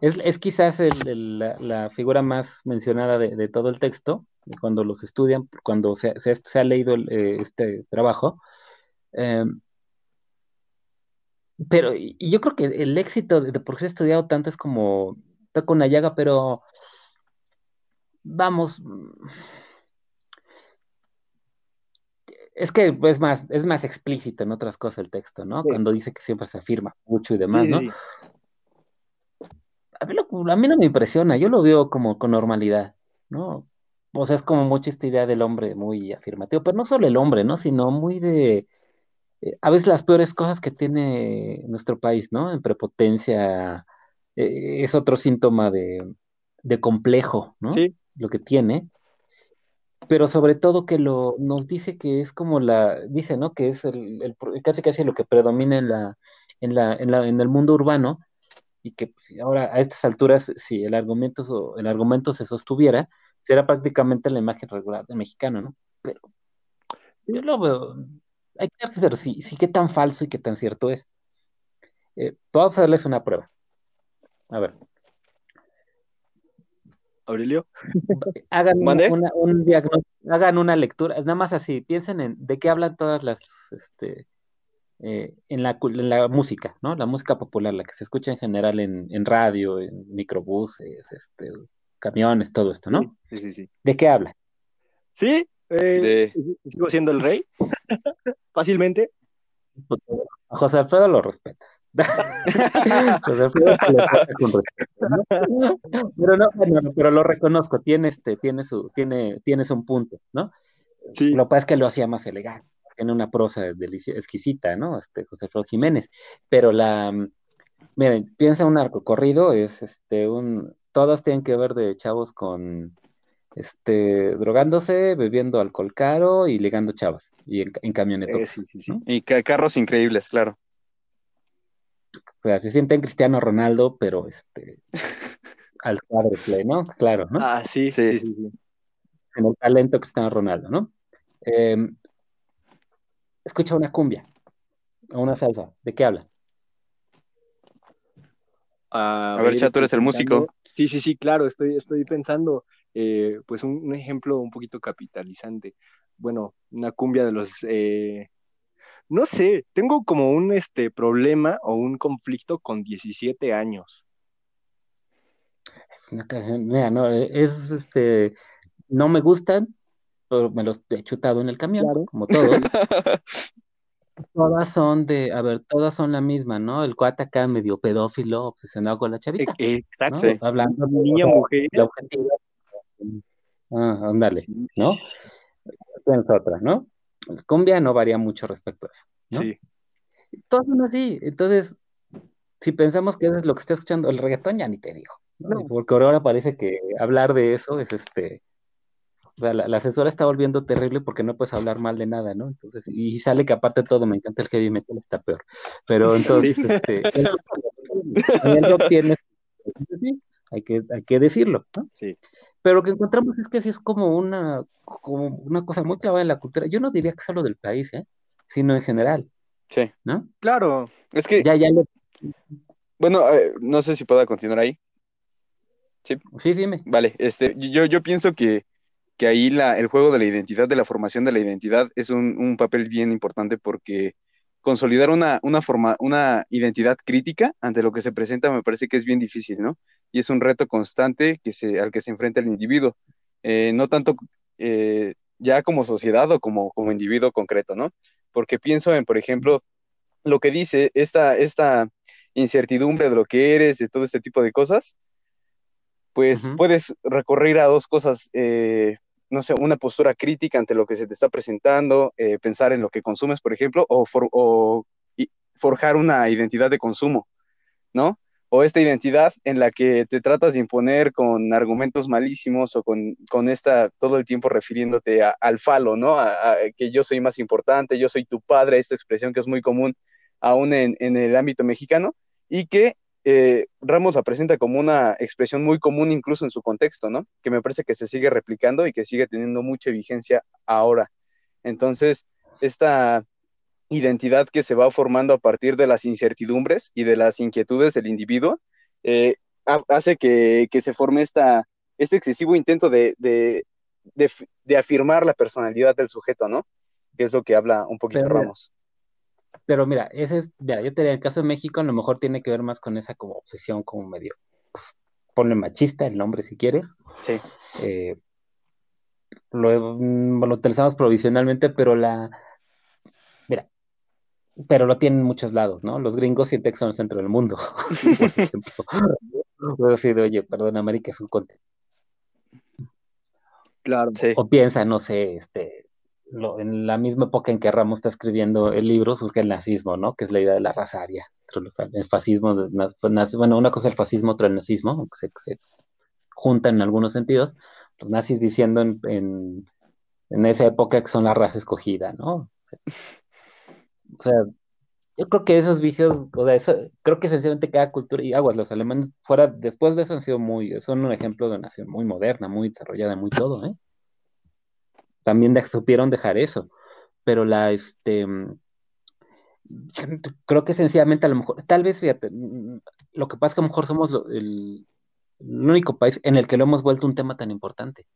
es, quizás la, figura más mencionada de, todo el texto, cuando los estudian, cuando se, ha leído eh, este trabajo. Em, pero yo creo que el éxito de, por qué he estudiado tanto es como toca una llaga, pero vamos, es que es más, es más explícito en otras cosas el texto, ¿no? Cuando dice que siempre se afirma mucho y demás, ¿no? A mí, a mí no me impresiona, yo lo veo como con normalidad, ¿no? O sea, es como mucha esta idea del hombre muy afirmativo, pero no solo el hombre, ¿no? Sino muy de, eh, a veces las peores cosas que tiene nuestro país, ¿no? En prepotencia, eh, es otro síntoma de, de complejo, ¿no? Sí. Lo que tiene pero sobre todo que lo nos dice que es como la, dice, ¿no? Que es el, casi casi lo que predomina en la, en la, en la, en el mundo urbano, y que pues, ahora a estas alturas, si el argumento, el argumento se sostuviera, será prácticamente la imagen regular del mexicano, ¿no? Pero yo lo veo, hay que hacer sí, sí qué tan falso y qué tan cierto es. Eh, puedo hacerles una prueba. A ver. Aurelio. Hagan una, un hagan una lectura, nada más así, piensen en de qué hablan todas las, este, eh, en, la, la, música, ¿no? La música popular, la que se escucha en general en, radio, en microbuses, este, camiones, todo esto, ¿no? Sí, sí, sí. ¿De qué habla? Sí, eh, sigo siendo el rey, fácilmente. A José Alfredo lo respetas. Pero no, pero lo reconozco, tiene este, tiene su, tiene, tienes un punto, ¿no? Sí. Lo que pasa es que lo hacía más elegante, tiene una prosa exquisita, ¿no? Este José Alfredo Jiménez. Pero la miren, piensa un arco corrido, es este un todos tienen que ver de chavos con este drogándose, bebiendo alcohol caro y ligando chavos y en, en camionetas. Eh, sí, sí, sí. Y carros increíbles, claro. O sea, se sienten Cristiano Ronaldo, pero este al cuádruple, ¿no? Claro, ¿no? Ah, sí, sí, sí, sí. En el talento Cristiano Ronaldo, ¿no? Em, escucha una cumbia o una salsa, ¿de qué habla? a ver, Chato, eres el músico. Sí, sí, sí, claro, estoy, estoy pensando, eh, pues un, ejemplo un poquito capitalizante. Bueno, una cumbia de los eh, no sé, tengo como un este, problema o un conflicto con 17 años. Es una canción, mira, no, es este, no me gustan, pero me los he chutado en el camión, como todos. todas son de, a ver, todas son la misma, ¿no? El cuate acá medio pedófilo, obsesionado con la chavita. E, exacto. Hablando de niña mujer. Ah, ándale, ¿no? Tienes otra, ¿no? Cumbia no varía mucho respecto a eso. ¿no? Sí. Todos son así. Entonces, si pensamos que eso es lo que está escuchando, el reggaetón ya ni te digo. Porque ahora parece que hablar de eso es este. O sea, la, la, asesora está volviendo terrible porque no puedes hablar mal de nada, ¿no? Entonces, y sale que aparte de todo, me encanta el heavy metal, está peor. Pero entonces, este, el tiene, hay que, hay que decirlo, ¿no? Sí. Pero lo que encontramos es que sí es como una, como una cosa muy clavada en la cultura. Yo no diría que solo del país, ¿eh? sino en general. Sí. ¿No? Claro. Es que. Ya, ya Bueno, eh, no sé si pueda continuar ahí. Sí. Sí, dime. Vale, este, yo, yo pienso que, que ahí la, el juego de la identidad, de la formación de la identidad, es un, un papel bien importante porque consolidar una, una, forma, una identidad crítica ante lo que se presenta me parece que es bien difícil, ¿no? Y es un reto constante que se, al que se enfrenta el individuo, eh, no tanto eh, ya como sociedad o como, como individuo concreto, ¿no? Porque pienso en, por ejemplo, lo que dice esta, esta incertidumbre de lo que eres, de todo este tipo de cosas, pues puedes recorrer a dos cosas eh, no sé, una postura crítica ante lo que se te está presentando, eh, pensar en lo que consumes, por ejemplo, o, forjar una identidad de consumo, ¿no? O esta identidad en la que te tratas de imponer con argumentos malísimos o con, con esta, todo el tiempo refiriéndote al falo, ¿no? A, que yo soy más importante, yo soy tu padre, esta expresión que es muy común aún en, en el ámbito mexicano, y que eh, Ramos la presenta como una expresión muy común incluso en su contexto, ¿no? Que me parece que se sigue replicando y que sigue teniendo mucha vigencia ahora. Entonces, esta identidad que se va formando a partir de las incertidumbres y de las inquietudes del individuo, eh, hace que, se forme esta, este excesivo intento de, de, afirmar la personalidad del sujeto, ¿no? Que es lo que habla un poquito Ramos. Pero mira, ese es, mira, yo te diría, el caso de México a lo mejor tiene que ver más con esa como obsesión, como medio, pues, ponle machista el nombre si quieres. Sí. Eh, lo, lo, utilizamos provisionalmente, pero la, pero lo tienen en muchos lados, ¿no? Los gringos sienten que son el centro del mundo, por ejemplo. decir, oye, perdón, América es un continente. Claro. Sí. O piensa, no sé, este, en la misma época en que Ramos está escribiendo el libro, surge el nazismo, ¿no? Que es la idea de la raza aria. El fascismo, pues, bueno, una cosa es el fascismo, otra el nazismo, que se, juntan en algunos sentidos. Los nazis diciendo en, esa época que son la raza escogida, ¿no? O sea, yo creo que esos vicios, o sea, creo que sencillamente cada cultura y aguas, los alemanes fuera, después de eso han sido muy, son un ejemplo de nación muy moderna, muy desarrollada, muy todo, ¿eh? también supieron dejar eso. Pero la, este, mm, creo que sencillamente a lo mejor, tal vez, fíjate, mm, lo que pasa es que a lo mejor somos el, único país en el que lo hemos vuelto un tema tan importante.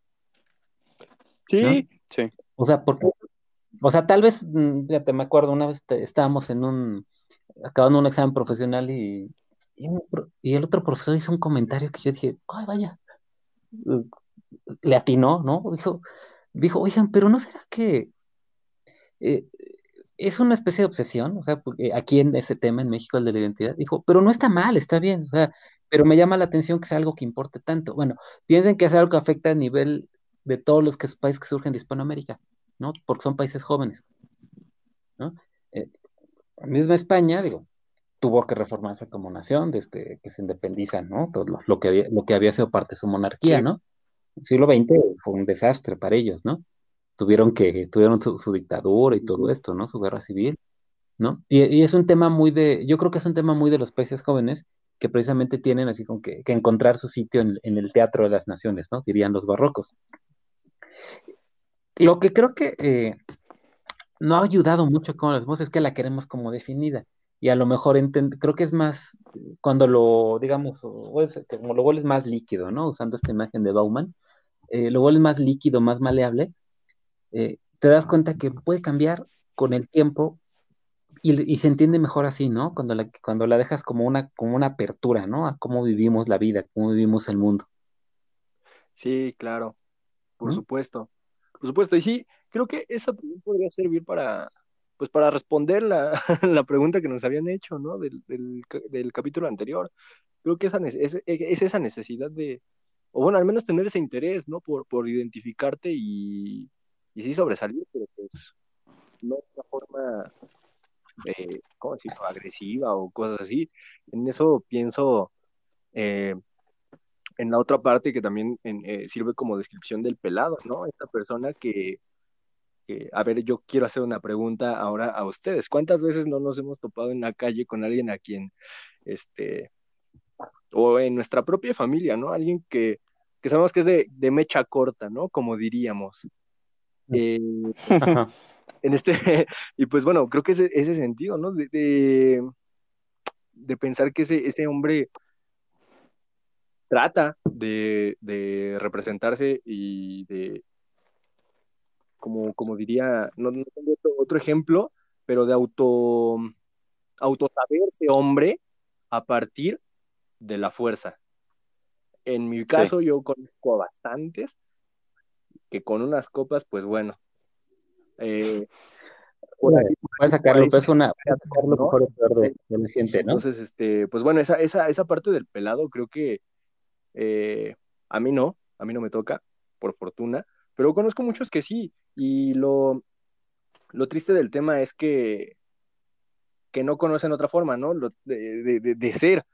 Sí, sí. O sea, porque, o sea, tal vez, mm, fíjate, me acuerdo, una vez estábamos en un, acabando un examen profesional y, y, el otro profesor hizo un comentario que yo dije, ay, vaya, le atinó, ¿no? Dijo, dijo, oigan, pero ¿no será que eh, es una especie de obsesión? O sea, aquí en ese tema en México, el de la identidad, dijo, pero no está mal, está bien, o sea, pero me llama la atención que sea algo que importe tanto. Bueno, piensen que es algo que afecta a nivel de todos los que, países que surgen de Hispanoamérica, ¿no? Porque son países jóvenes, ¿no? Eh, misma España, digo, tuvo que reformarse como nación desde que se independizan, ¿no? Todo lo, que, había, lo que había sido parte de su monarquía, ¿no? El siglo XX fue un desastre para ellos, ¿no? Tuvieron que, tuvieron su, dictadura y todo esto, ¿no? Su guerra civil, ¿no? Y, es un tema muy de, yo creo que es un tema muy de los países jóvenes que precisamente tienen así como que, encontrar su sitio en, el teatro de las naciones, ¿no? Dirían los barrocos. Lo que creo que eh, no ha ayudado mucho con las voces es que la queremos como definida y a lo mejor creo que es más cuando lo, digamos, como lo vuelves más líquido, ¿no? Usando esta imagen de Bauman, eh, lo vuelves más líquido, más maleable, eh, te das cuenta que puede cambiar con el tiempo y, se entiende mejor así, ¿no? Cuando la, cuando la dejas como una, como una apertura, ¿no? A cómo vivimos la vida, cómo vivimos el mundo. Sí, claro, por supuesto, por supuesto. Y sí, creo que eso también podría servir para, pues para responder la, la, pregunta que nos habían hecho, ¿no? Del, del, capítulo anterior. Creo que esa, es, es, esa necesidad de, o bueno, al menos tener ese interés, ¿no? Por, por identificarte y, y sí sobresalir, pero pues no de una forma, eh, ¿cómo decirlo? Agresiva o cosas así. En eso pienso eh, en la otra parte que también eh, sirve como descripción del pelado, ¿no? Esta persona que a ver, yo quiero hacer una pregunta ahora a ustedes. ¿Cuántas veces no nos hemos topado en la calle con alguien a quien, este, o en nuestra propia familia, ¿no? Alguien que, que sabemos que es de, de mecha corta, ¿no? Como diríamos. Eh, en este, y pues bueno, creo que es ese sentido, ¿no? De, de, pensar que ese, ese hombre trata de, de representarse y de, como, como diría, no, tengo otro, ejemplo, pero de auto, autosaberse hombre a partir de la fuerza. En mi caso, yo conozco a bastantes que con unas copas, pues bueno. Eh, Puedes sacarlo, pues una, sacarlo mejor de, la gente, ¿no? Entonces, este, pues bueno, esa, esa, esa parte del pelado creo que eh, a mí no, a mí no me toca, por fortuna, pero conozco muchos que sí, y lo, lo triste del tema es que, que no conocen otra forma, ¿no? de, de, de, ser,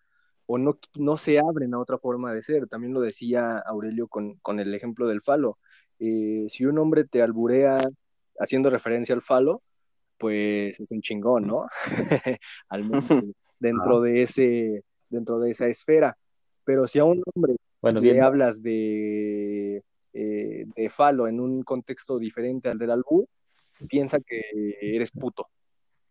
o no, no se abren a otra forma de ser. También lo decía Aurelio con, con el ejemplo del falo. Eh, si un hombre te alburea haciendo referencia al falo, pues es un chingón, ¿no? al menos dentro de ese, dentro de esa esfera. Pero si a un hombre le hablas de, eh, de falo en un contexto diferente al del albur, piensa que eres puto,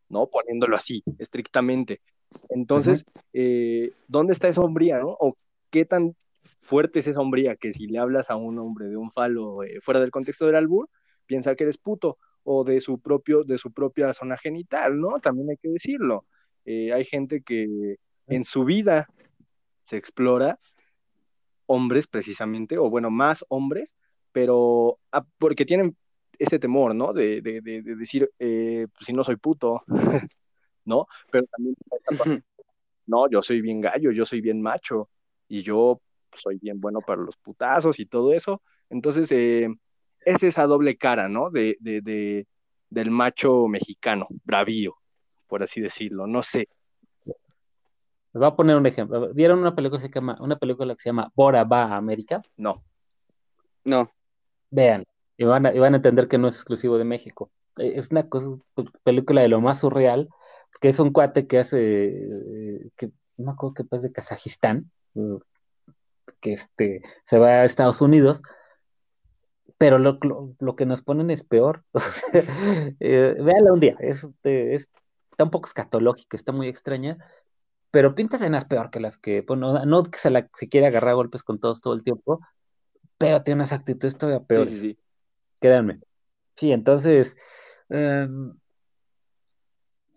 ¿no? Poniéndolo así, estrictamente. Entonces, eh, ¿dónde está esa hombría, no? ¿O qué tan fuerte es esa hombría que si le hablas a un hombre de un falo eh, fuera del contexto del albur, piensa que eres puto o de su propio de su propia zona genital, ¿no? También hay que decirlo. Eh, hay gente que en su vida se explora hombres precisamente, o bueno, más hombres, pero ah, porque tienen ese temor, ¿no? De, decir, eh, pues, si no soy puto, ¿no? Pero también, no, yo soy bien gallo, yo soy bien macho, y yo soy bien bueno para los putazos y todo eso. Entonces, eh, es esa doble cara, ¿no? De, de, del macho mexicano, bravío, por así decirlo, no sé. Les voy a poner un ejemplo. ¿Vieron una película que se llama, una película que se llama Bora va a América? No. No. Vean, y van, a, y van a entender que no es exclusivo de México. Eh, es una película de lo más surreal, que es un cuate que hace, eh, que no me acuerdo que es de Kazajistán, que este, se va a Estados Unidos, pero lo, que nos ponen es peor. eh, véanla un día, es, está un poco escatológico, está muy extraña, pero pinta escenas peor que las que, bueno, no que se, la, se quiere agarrar golpes con todos todo el tiempo, pero tiene unas actitudes todavía peores. Sí, sí, Créanme. Sí, entonces, em,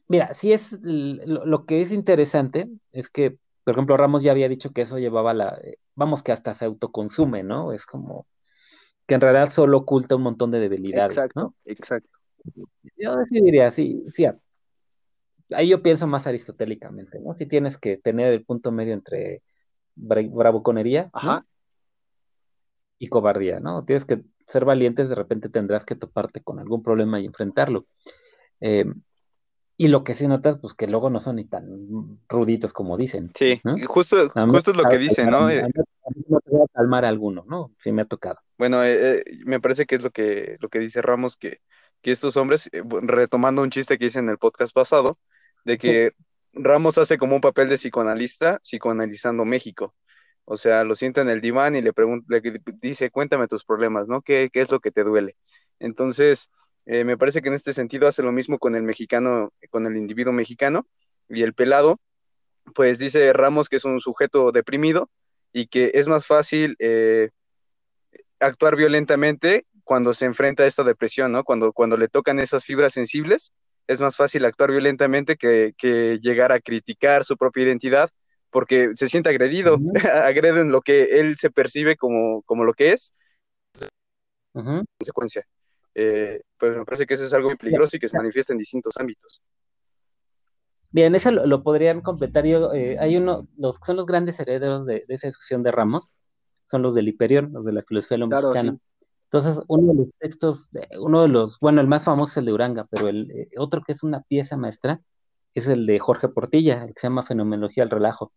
mira, sí es, lo, que es interesante es que, por ejemplo, Ramos ya había dicho que eso llevaba la, eh, vamos que hasta se autoconsume, ¿no? Es como que en realidad solo oculta un montón de debilidades, exacto, Exacto. Yo diría, sí, sí, ahí yo pienso más aristotélicamente, ¿no? Si tienes que tener el punto medio entre bravuconería y cobardía, ¿no? Tienes que ser valientes, de repente tendrás que toparte con algún problema y enfrentarlo. Em, y lo que sí notas, pues que luego no son ni tan ruditos como dicen. Sí, justo, justo es lo que dicen, ¿no? Eh, no te voy a calmar alguno, ¿no? Sí me ha tocado. Bueno, eh, eh, me parece que es lo que, lo que dice Ramos, que, que estos hombres, retomando un chiste que hice en el podcast pasado, de que Ramos hace como un papel de psicoanalista, psicoanalizando México. O sea, lo sienta en el diván y le, le dice, cuéntame tus problemas, ¿no? ¿Qué, qué es lo que te duele? Entonces, eh, me parece que en este sentido hace lo mismo con el mexicano, con el individuo mexicano y el pelado, pues dice Ramos que es un sujeto deprimido y que es más fácil eh, actuar violentamente cuando se enfrenta a esta depresión, ¿no? Cuando, cuando le tocan esas fibras sensibles, es más fácil actuar violentamente que, llegar a criticar su propia identidad porque se siente agredido, agrede en lo que él se percibe como, como lo que es. Consecuencia. Eh, pues me parece que eso es algo muy peligroso y que se manifiesta en distintos ámbitos. Bien, eso lo, podrían completar. Yo, eh, hay uno, los son los grandes herederos de, esa discusión de Ramos, son los del Hiperión, los de la filosofía de mexicana. Entonces, uno de los textos, uno de los, bueno, el más famoso es el de Uranga, pero el eh, otro que es una pieza maestra es el de Jorge Portilla, el que se llama Fenomenología al Relajo,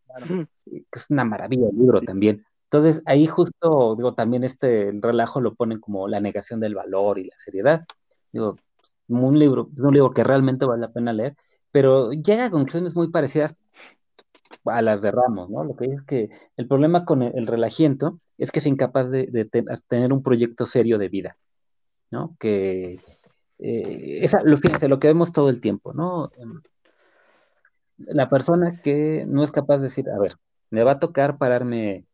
que es una maravilla el libro también. Entonces, ahí justo, digo, también este, el relajo lo ponen como la negación del valor y la seriedad. Digo, un libro, es un libro que realmente vale la pena leer, pero llega a conclusiones muy parecidas a las de Ramos, ¿no? Lo que dice es que el problema con el, relajiento es que es incapaz de, tener un proyecto serio de vida, ¿no? Que eh, esa, lo, fíjense, lo que vemos todo el tiempo, ¿no? La persona que no es capaz de decir, a ver, me va a tocar pararme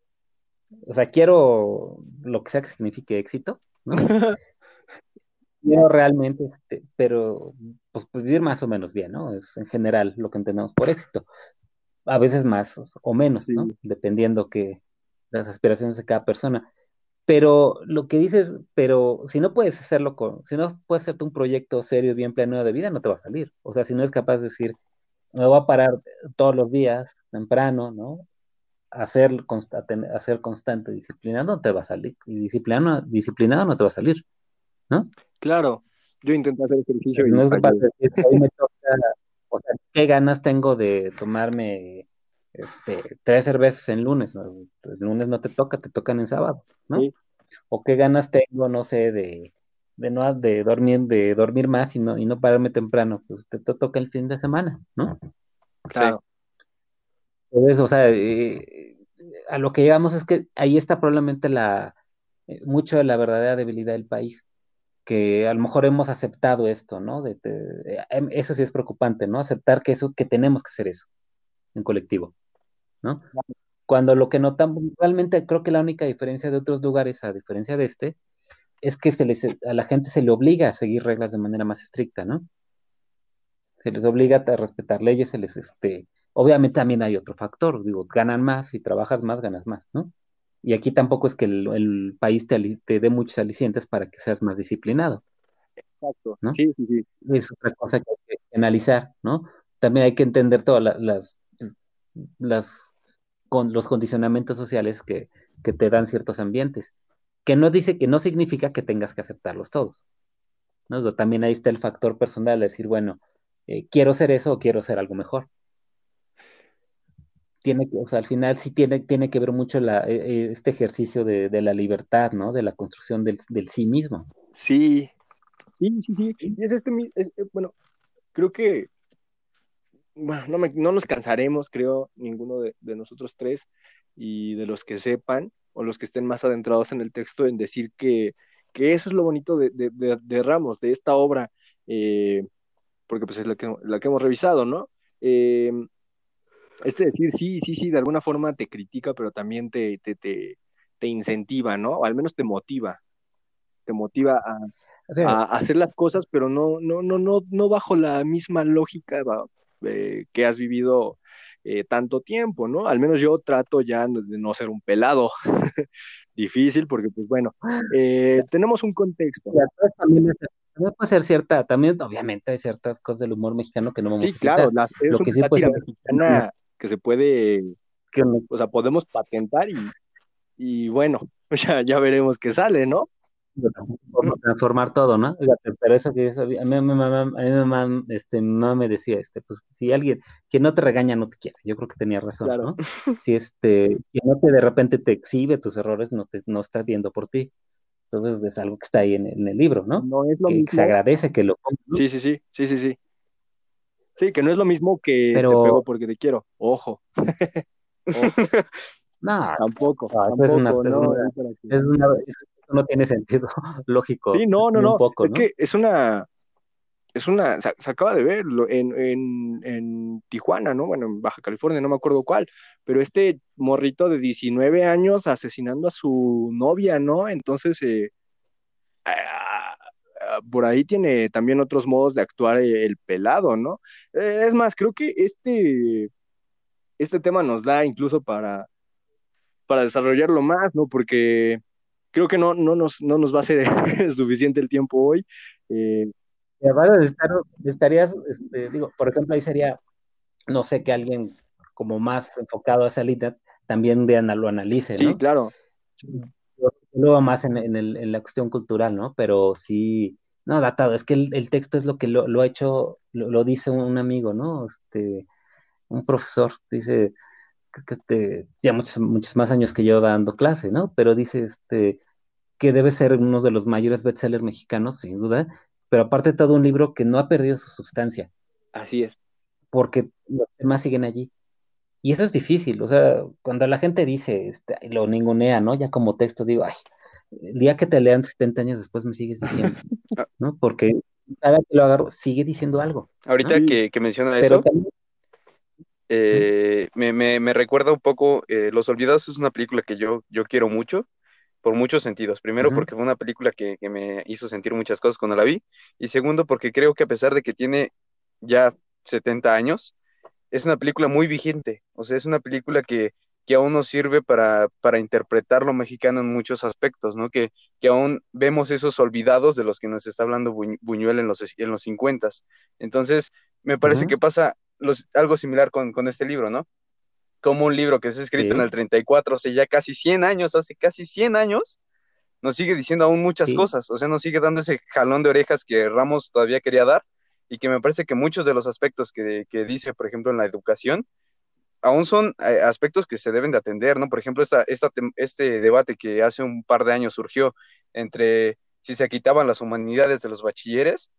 o sea, quiero lo que sea que signifique éxito, ¿no? quiero realmente, este, pero pues, pues, vivir más o menos bien, ¿no? Es en general lo que entendemos por éxito. A veces más o menos, ¿no? Dependiendo que las aspiraciones de cada persona. Pero lo que dices, pero si no puedes hacerlo con, si no puedes hacerte un proyecto serio, bien planeado de vida, no te va a salir. O sea, si no es capaz de decir, me voy a parar todos los días, temprano, ¿no? hacer, hacer constante disciplinado no te va a salir, y disciplinado, disciplinado no te va a salir, ¿no? Claro, yo intento hacer ejercicio y no es me toca, o sea, ¿qué ganas tengo de tomarme este, tres cervezas en lunes? El lunes no te toca, te tocan en sábado, ¿no? O qué ganas tengo, no sé, de, de no de dormir, de dormir más y no, y no pararme temprano, pues te, toca el fin de semana, ¿no? Claro. Entonces, o sea, eh, a lo que llegamos es que ahí está probablemente la, eh, mucho de la verdadera debilidad del país, que a lo mejor hemos aceptado esto, ¿no? De, em, eso sí es preocupante, ¿no? Aceptar que eso, que tenemos que hacer eso en colectivo, ¿no? Cuando lo que notamos, realmente creo que la única diferencia de otros lugares, a diferencia de este, es que se les, a la gente se le obliga a seguir reglas de manera más estricta, ¿no? Se les obliga a respetar leyes, se les, este, obviamente también hay otro factor, digo, ganan más, si trabajas más, ganas más, ¿no? Y aquí tampoco es que el, país te, dé muchos alicientes para que seas más disciplinado. Exacto, ¿no? sí, sí, sí. Es otra cosa que hay que analizar, ¿no? También hay que entender todas las, las, con los condicionamientos sociales que, que te dan ciertos ambientes que no dice que no significa que tengas que aceptarlos todos. ¿no? También ahí está el factor personal, de decir, bueno, eh, quiero ser eso o quiero ser algo mejor. Tiene que, o sea, al final sí tiene, tiene que ver mucho eh, eh, este ejercicio de, la libertad, ¿no? De la construcción del, sí mismo. Sí, sí, sí, sí. Es este, bueno, creo que, bueno, no, no nos cansaremos, creo, ninguno de, de nosotros tres y de los que sepan, o los que estén más adentrados en el texto en decir que, eso es lo bonito de, Ramos, de esta obra, eh, porque pues es la que, la que hemos revisado, ¿no? Eh, es decir, sí, sí, sí, de alguna forma te critica, pero también te, te, te, incentiva, ¿no? O al menos te motiva, te motiva a, hacer las cosas, pero no, no, no, no, no bajo la misma lógica eh, que has vivido eh, tanto tiempo, ¿no? Al menos yo trato ya de no ser un pelado. Difícil porque, pues bueno, eh, tenemos un contexto. También, puede ser cierta, también obviamente hay ciertas cosas del humor mexicano que no vamos sí, claro, las, es Lo que sí mexicana que se puede, o sea, podemos patentar y, y bueno, ya, ya veremos qué sale, ¿no? Transformar todo, ¿no? Pero eso que a mí, a mí, este, no me decía, este, pues si alguien, que no te regaña no te quiere, yo creo que tenía razón, ¿no? Si este, que no te de repente te exhibe tus errores, no te, no está viendo por ti. Entonces es algo que está ahí en, el libro, ¿no? No es lo que mismo. Se agradece que lo Sí, sí, sí, sí, sí, sí. Sí, que no es lo mismo que te pego porque te quiero. Ojo. No, tampoco. tampoco es, una, es, una, no tiene sentido lógico. Sí, no, no, no. es que es una, es una, se, acaba de ver en, en, en, Tijuana, ¿no? Bueno, en Baja California, no me acuerdo cuál, pero este morrito de 19 años asesinando a su novia, ¿no? Entonces, eh, ah, por ahí tiene también otros modos de actuar el pelado, ¿no? Eh, es más, creo que este, este tema nos da incluso para, para desarrollarlo más, ¿no? Porque creo que no, no, nos, no nos va a ser suficiente el tiempo hoy. Eh, estarías, este, digo, por ejemplo, ahí sería, no sé, que alguien como más enfocado a esa línea también de, lo analice, ¿no? Sí, claro. Luego más en, en, el, en, la cuestión cultural, ¿no? Pero sí, no, datado, es que el, texto es lo que lo, ha hecho, lo, dice un amigo, ¿no? Este, un profesor, dice, que, ya muchos, muchos más años que yo dando clase, ¿no? Pero dice este, que debe ser uno de los mayores bestsellers mexicanos, sin duda, pero aparte todo un libro que no ha perdido su sustancia. Así es. Porque los demás siguen allí. Y eso es difícil, o sea, cuando la gente dice, este, lo ningunea, ¿no? Ya como texto digo, ay, el día que te lean 70 años después me sigues diciendo, ¿no? Porque cada que lo agarro sigue diciendo algo. Ahorita que, que, menciona eso, eh, me, recuerda un poco, eh, Los Olvidados es una película que yo, yo quiero mucho, por muchos sentidos. Primero, porque fue una película que, me hizo sentir muchas cosas cuando la vi. Y segundo, porque creo que a pesar de que tiene ya 70 años, es una película muy vigente. O sea, es una película que, que aún nos sirve para, para, interpretar lo mexicano en muchos aspectos, ¿no? Que, que aún vemos esos olvidados de los que nos está hablando Buñuel en los, en los 50. Entonces, me parece que pasa algo similar con, este libro, ¿no? Como un libro que es escrito en el 34, o sea, ya casi 100 años, hace casi 100 años, nos sigue diciendo aún muchas cosas, o sea, nos sigue dando ese jalón de orejas que Ramos todavía quería dar y que me parece que muchos de los aspectos que, dice, por ejemplo, en la educación, aún son eh, aspectos que se deben de atender, ¿no? Por ejemplo, esta, este debate que hace un par de años surgió entre si se quitaban las humanidades de los bachilleres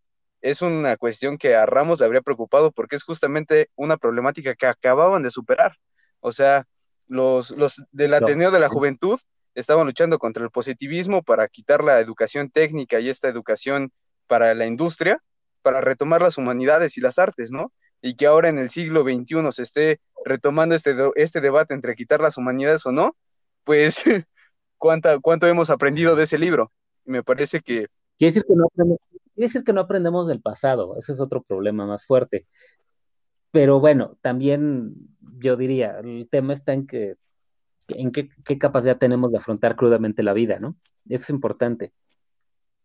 es una cuestión que a Ramos le habría preocupado porque es justamente una problemática que acababan de superar. O sea, los, los del Ateneo de la Juventud estaban luchando contra el positivismo para quitar la educación técnica y esta educación para la industria, para retomar las humanidades y las artes, ¿no? Y que ahora en el siglo XXI se esté retomando este, este debate entre quitar las humanidades o no, pues ¿cuánta, cuánto hemos aprendido de ese libro. Me parece que... Quiere decir que, no aprendemos, quiere decir que no aprendemos del pasado, ese es otro problema más fuerte. Pero bueno, también yo diría, el tema está en que en qué, capacidad tenemos de afrontar crudamente la vida, ¿no? Eso es importante,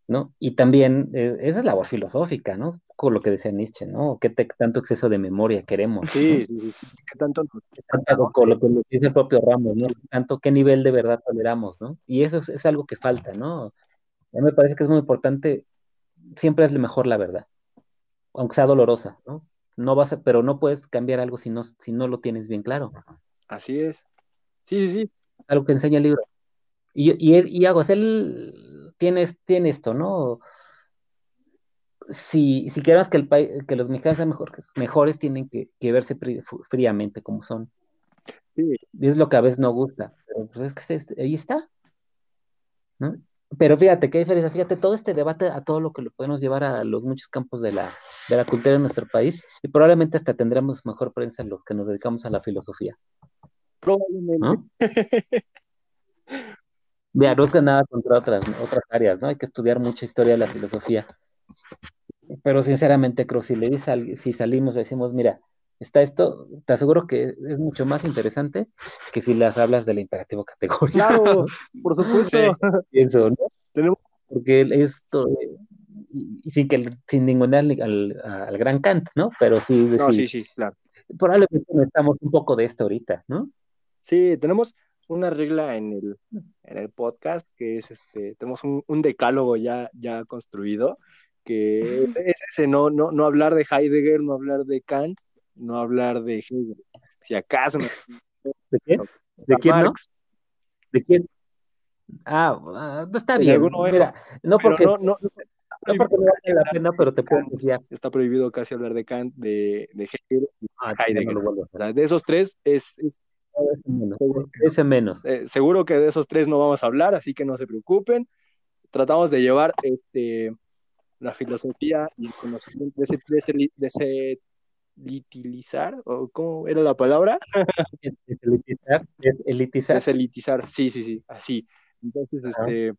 ¿no? Y también, eh, esa es labor filosófica, ¿no? Con lo que decía Nietzsche, ¿no? ¿Qué tanto exceso de memoria queremos? Sí, sí, sí, ¿Qué tanto? con lo que dice el propio Ramos, ¿no? Tanto qué nivel de verdad toleramos, ¿no? Y eso es, algo que falta, ¿no? A mí me parece que es muy importante, siempre es mejor la verdad, aunque sea dolorosa, ¿no? No vas a, pero no puedes cambiar algo si no, si no lo tienes bien claro. Así es. Sí, sí, sí. Algo que enseña el libro. Y, y, y hago, él tiene, tiene esto, ¿no? Si, si queremos que, el país, que los mexicanos sean mejores, tienen que, verse fríamente como son. Sí. Y es lo que a veces no gusta. Pero pues es que ahí está. ¿No? Pero fíjate, qué diferencia, fíjate, todo este debate a todo lo que lo podemos llevar a los muchos campos de la, de la cultura de nuestro país, y probablemente hasta tendremos mejor prensa los que nos dedicamos a la filosofía. Probablemente. Mira, no es que nada contra otras, otras áreas, ¿no? Hay que estudiar mucha historia de la filosofía. Pero sinceramente creo, si le dices, si salimos y decimos, mira, está esto, te aseguro que es mucho más interesante que si las hablas del imperativo categórico. Claro, por supuesto. Pienso, ¿no? Porque esto, sin que sin ningún al, al, gran Kant, ¿no? Pero sí, no, sí, sí, claro. Probablemente necesitamos un poco de esto ahorita, ¿no? Sí, tenemos una regla en el, en el podcast que es este, tenemos un, decálogo ya, ya construido, que es ese, no, no, no hablar de Heidegger, no hablar de Kant, no hablar de Hegel. Si acaso. ¿De quién? ¿De quién no? ¿De quién? Ah, está bien. Mira, no porque no, no, no, porque no vale la pena, pero te puedo decir. Está prohibido casi hablar de Kant, de, de Hegel y ah, Heidegger. o sea, de esos tres es, es ese menos. Eh, seguro que de esos tres no vamos a hablar, así que no se preocupen. Tratamos de llevar este, la filosofía y el conocimiento de ese, de ese, de ese litilizar, o cómo era la palabra? elitizar, elitizar. elitizar, sí, sí, sí, así. Entonces, este,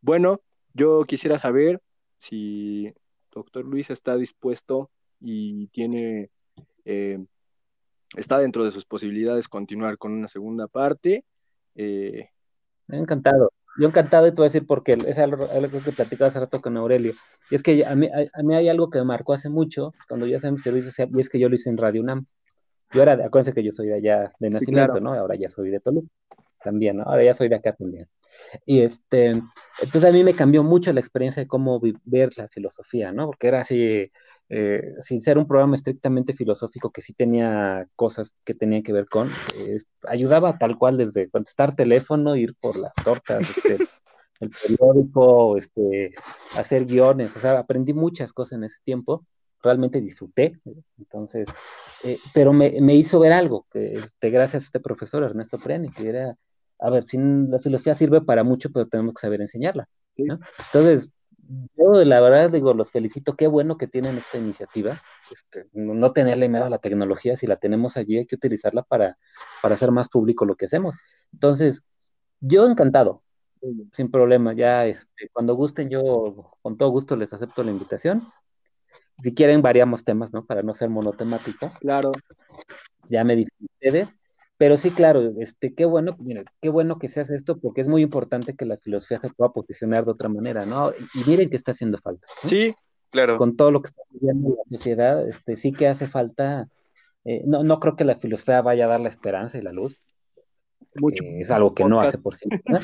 bueno, yo quisiera saber si doctor Luis está dispuesto y tiene eh, está dentro de sus posibilidades continuar con una segunda parte. Eh... Encantado. Yo encantado y te voy a decir porque es algo, que platicaba hace rato con Aurelio. Y es que a mí, a, mí hay algo que me marcó hace mucho, cuando yo hice mi servicio, y es que yo lo hice en Radio UNAM. Yo era, acuérdense que yo soy de allá de nacimiento, ¿no? Ahora ya soy de Toluca también, ¿no? Ahora ya soy de acá también. Y este, entonces a mí me cambió mucho la experiencia de cómo ver la filosofía, ¿no? Porque era así, eh, sin ser un programa estrictamente filosófico que sí tenía cosas que tenían que ver con, eh, ayudaba tal cual desde contestar teléfono, ir por las tortas, este, el periódico, este, hacer guiones, o sea, aprendí muchas cosas en ese tiempo, realmente disfruté, entonces, eh, pero me, hizo ver algo, que este, gracias a este profesor Ernesto Preni, que era, a ver, sin, la filosofía sirve para mucho, pero tenemos que saber enseñarla, Entonces, yo la verdad digo, los felicito, qué bueno que tienen esta iniciativa, este, no tenerle miedo a la tecnología, si la tenemos allí hay que utilizarla para, para hacer más público lo que hacemos. Entonces, yo encantado, sin problema, ya este, cuando gusten yo con todo gusto les acepto la invitación. Si quieren variamos temas, ¿no? Para no ser monotemático. Claro. Ya me dicen ustedes. Pero sí, claro, este, qué bueno, mira, qué bueno que se hace esto porque es muy importante que la filosofía se pueda posicionar de otra manera, ¿no? Y, miren que está haciendo falta. Sí, claro. Con todo lo que está viviendo la sociedad, este, sí que hace falta, eh, no, no creo que la filosofía vaya a dar la esperanza y la luz. Mucho. es algo que no hace por sí misma.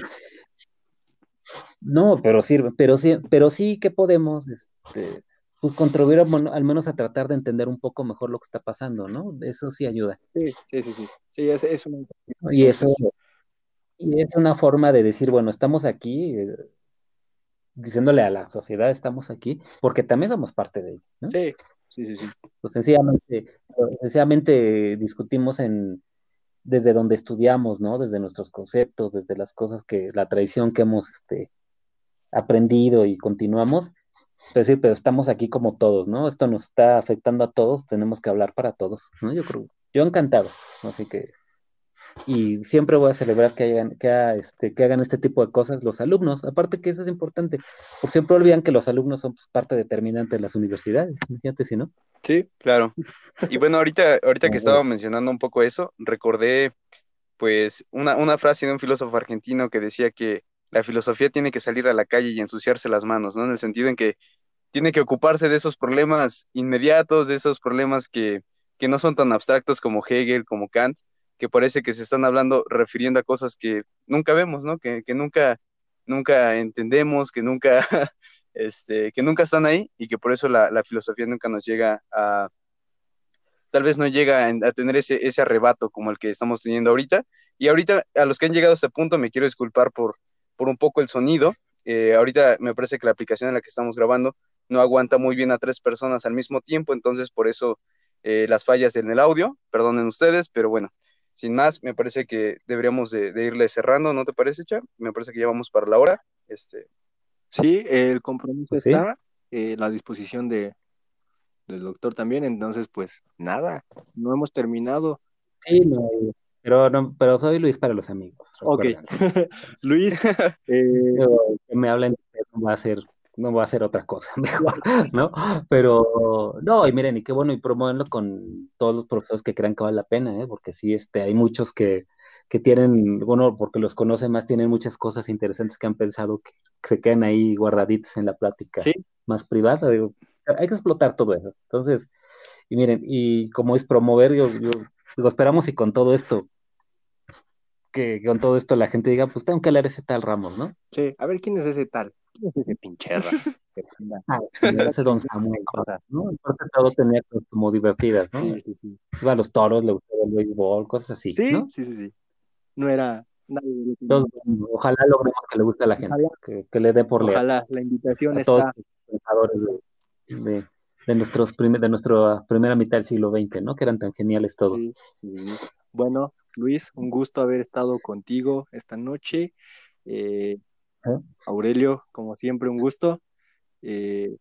No, pero sirve, pero sí, pero sí que podemos, este, pues contribuir al menos a tratar de entender un poco mejor lo que está pasando, ¿no? Eso sí ayuda. Sí, sí, sí, sí. sí es, es una... Y eso, y es una forma de decir, bueno, estamos aquí, eh, diciéndole a la sociedad, estamos aquí, porque también somos parte de ella, ¿no? Sí, sí, sí, sí. Pues sencillamente, sencillamente discutimos en, desde donde estudiamos, ¿no? Desde nuestros conceptos, desde las cosas que, la tradición que hemos este, aprendido y continuamos. Es decir, pero estamos aquí como todos, ¿no? Esto nos está afectando a todos, tenemos que hablar para todos, ¿no? Yo creo, yo encantado, así que, y siempre voy a celebrar que hagan, que, este, que hagan este tipo de cosas los alumnos, aparte que eso es importante, porque siempre olvidan que los alumnos son pues, parte determinante de las universidades, imagínate si no. Sí, claro. Y bueno, ahorita, ahorita que estaba mencionando un poco eso, recordé pues una, una frase de un filósofo argentino que decía que la filosofía tiene que salir a la calle y ensuciarse las manos, ¿no? En el sentido en que tiene que ocuparse de esos problemas inmediatos, de esos problemas que, que no son tan abstractos como Hegel, como Kant, que parece que se están hablando, refiriendo a cosas que nunca vemos, ¿no? Que, que nunca, nunca entendemos, que nunca, este, que nunca están ahí y que por eso la, la filosofía nunca nos llega a, tal vez no llega a, tener ese, ese arrebato como el que estamos teniendo ahorita. Y ahorita, a los que han llegado a este punto, me quiero disculpar por, por un poco el sonido. Eh, ahorita me parece que la aplicación en la que estamos grabando no aguanta muy bien a tres personas al mismo tiempo, entonces por eso eh, las fallas en el audio, perdonen ustedes, pero bueno, sin más, me parece que deberíamos de, irle cerrando, ¿no te parece, Cha? Me parece que ya vamos para la hora. Este... Sí, el compromiso está, eh, la disposición de, del doctor también, entonces pues nada, no hemos terminado. Sí, no, pero, no, pero soy Luis para los amigos. Ok. Luis. Eh, que me hablen, no va a ser no va a hacer otra cosa mejor, ¿no? Pero, no, y miren, y qué bueno, y promuevenlo con todos los profesores que crean que vale la pena, ¿eh? Porque sí, este, hay muchos que, que tienen, bueno, porque los conocen más, tienen muchas cosas interesantes que han pensado que, se quedan ahí guardaditos en la plática más privada, digo, hay que explotar todo eso. Entonces, y miren, y como es promover, yo, yo Digo, esperamos y con todo esto, que con todo esto la gente diga, pues tengo que leer ese tal Ramos, ¿no? Sí, a ver quién es ese tal. ¿Quién es ese pinche ah, ese don Samuel, cosas, ¿no? Porque todo tenía como divertidas, ¿no? Sí, sí, sí. Iba a los toros, le gustaba el béisbol, cosas así. Sí, ¿no? sí, sí, sí. No era Entonces, ojalá logremos que le guste a la gente, que, que, le dé por leer. Ojalá, la invitación a está. Todos los pensadores de de, nuestros de nuestra primera mitad del siglo XX, ¿no? Que eran tan geniales todos. Bueno, Luis, un gusto haber estado contigo esta noche. Eh, Aurelio, como siempre, un gusto. Eh,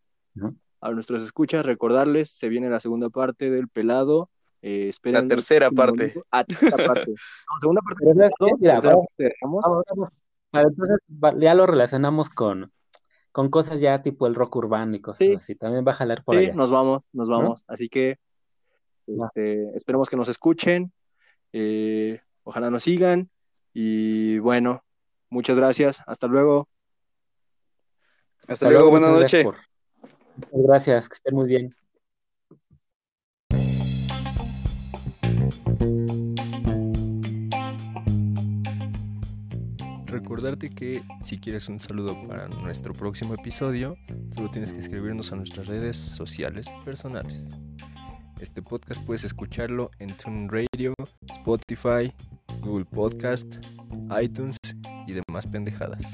a nuestros escuchas, recordarles, se viene la segunda parte del pelado. Eh, la tercera parte. Ah, tercera parte. segunda parte del pelado. entonces ya lo relacionamos con, con cosas ya tipo el rock urbano y cosas así. También va a jalar por sí, nos vamos, nos vamos. Así que este, esperemos que nos escuchen. Eh, ojalá nos sigan. Y bueno, muchas gracias. Hasta luego. Hasta, luego, buenas noches. Muchas gracias, que estén muy bien. Recordarte que si quieres un saludo para nuestro próximo episodio, solo tienes que escribirnos a nuestras redes sociales personales. Este podcast puedes escucharlo en Tune Radio, Spotify, Google Podcast, iTunes y demás pendejadas.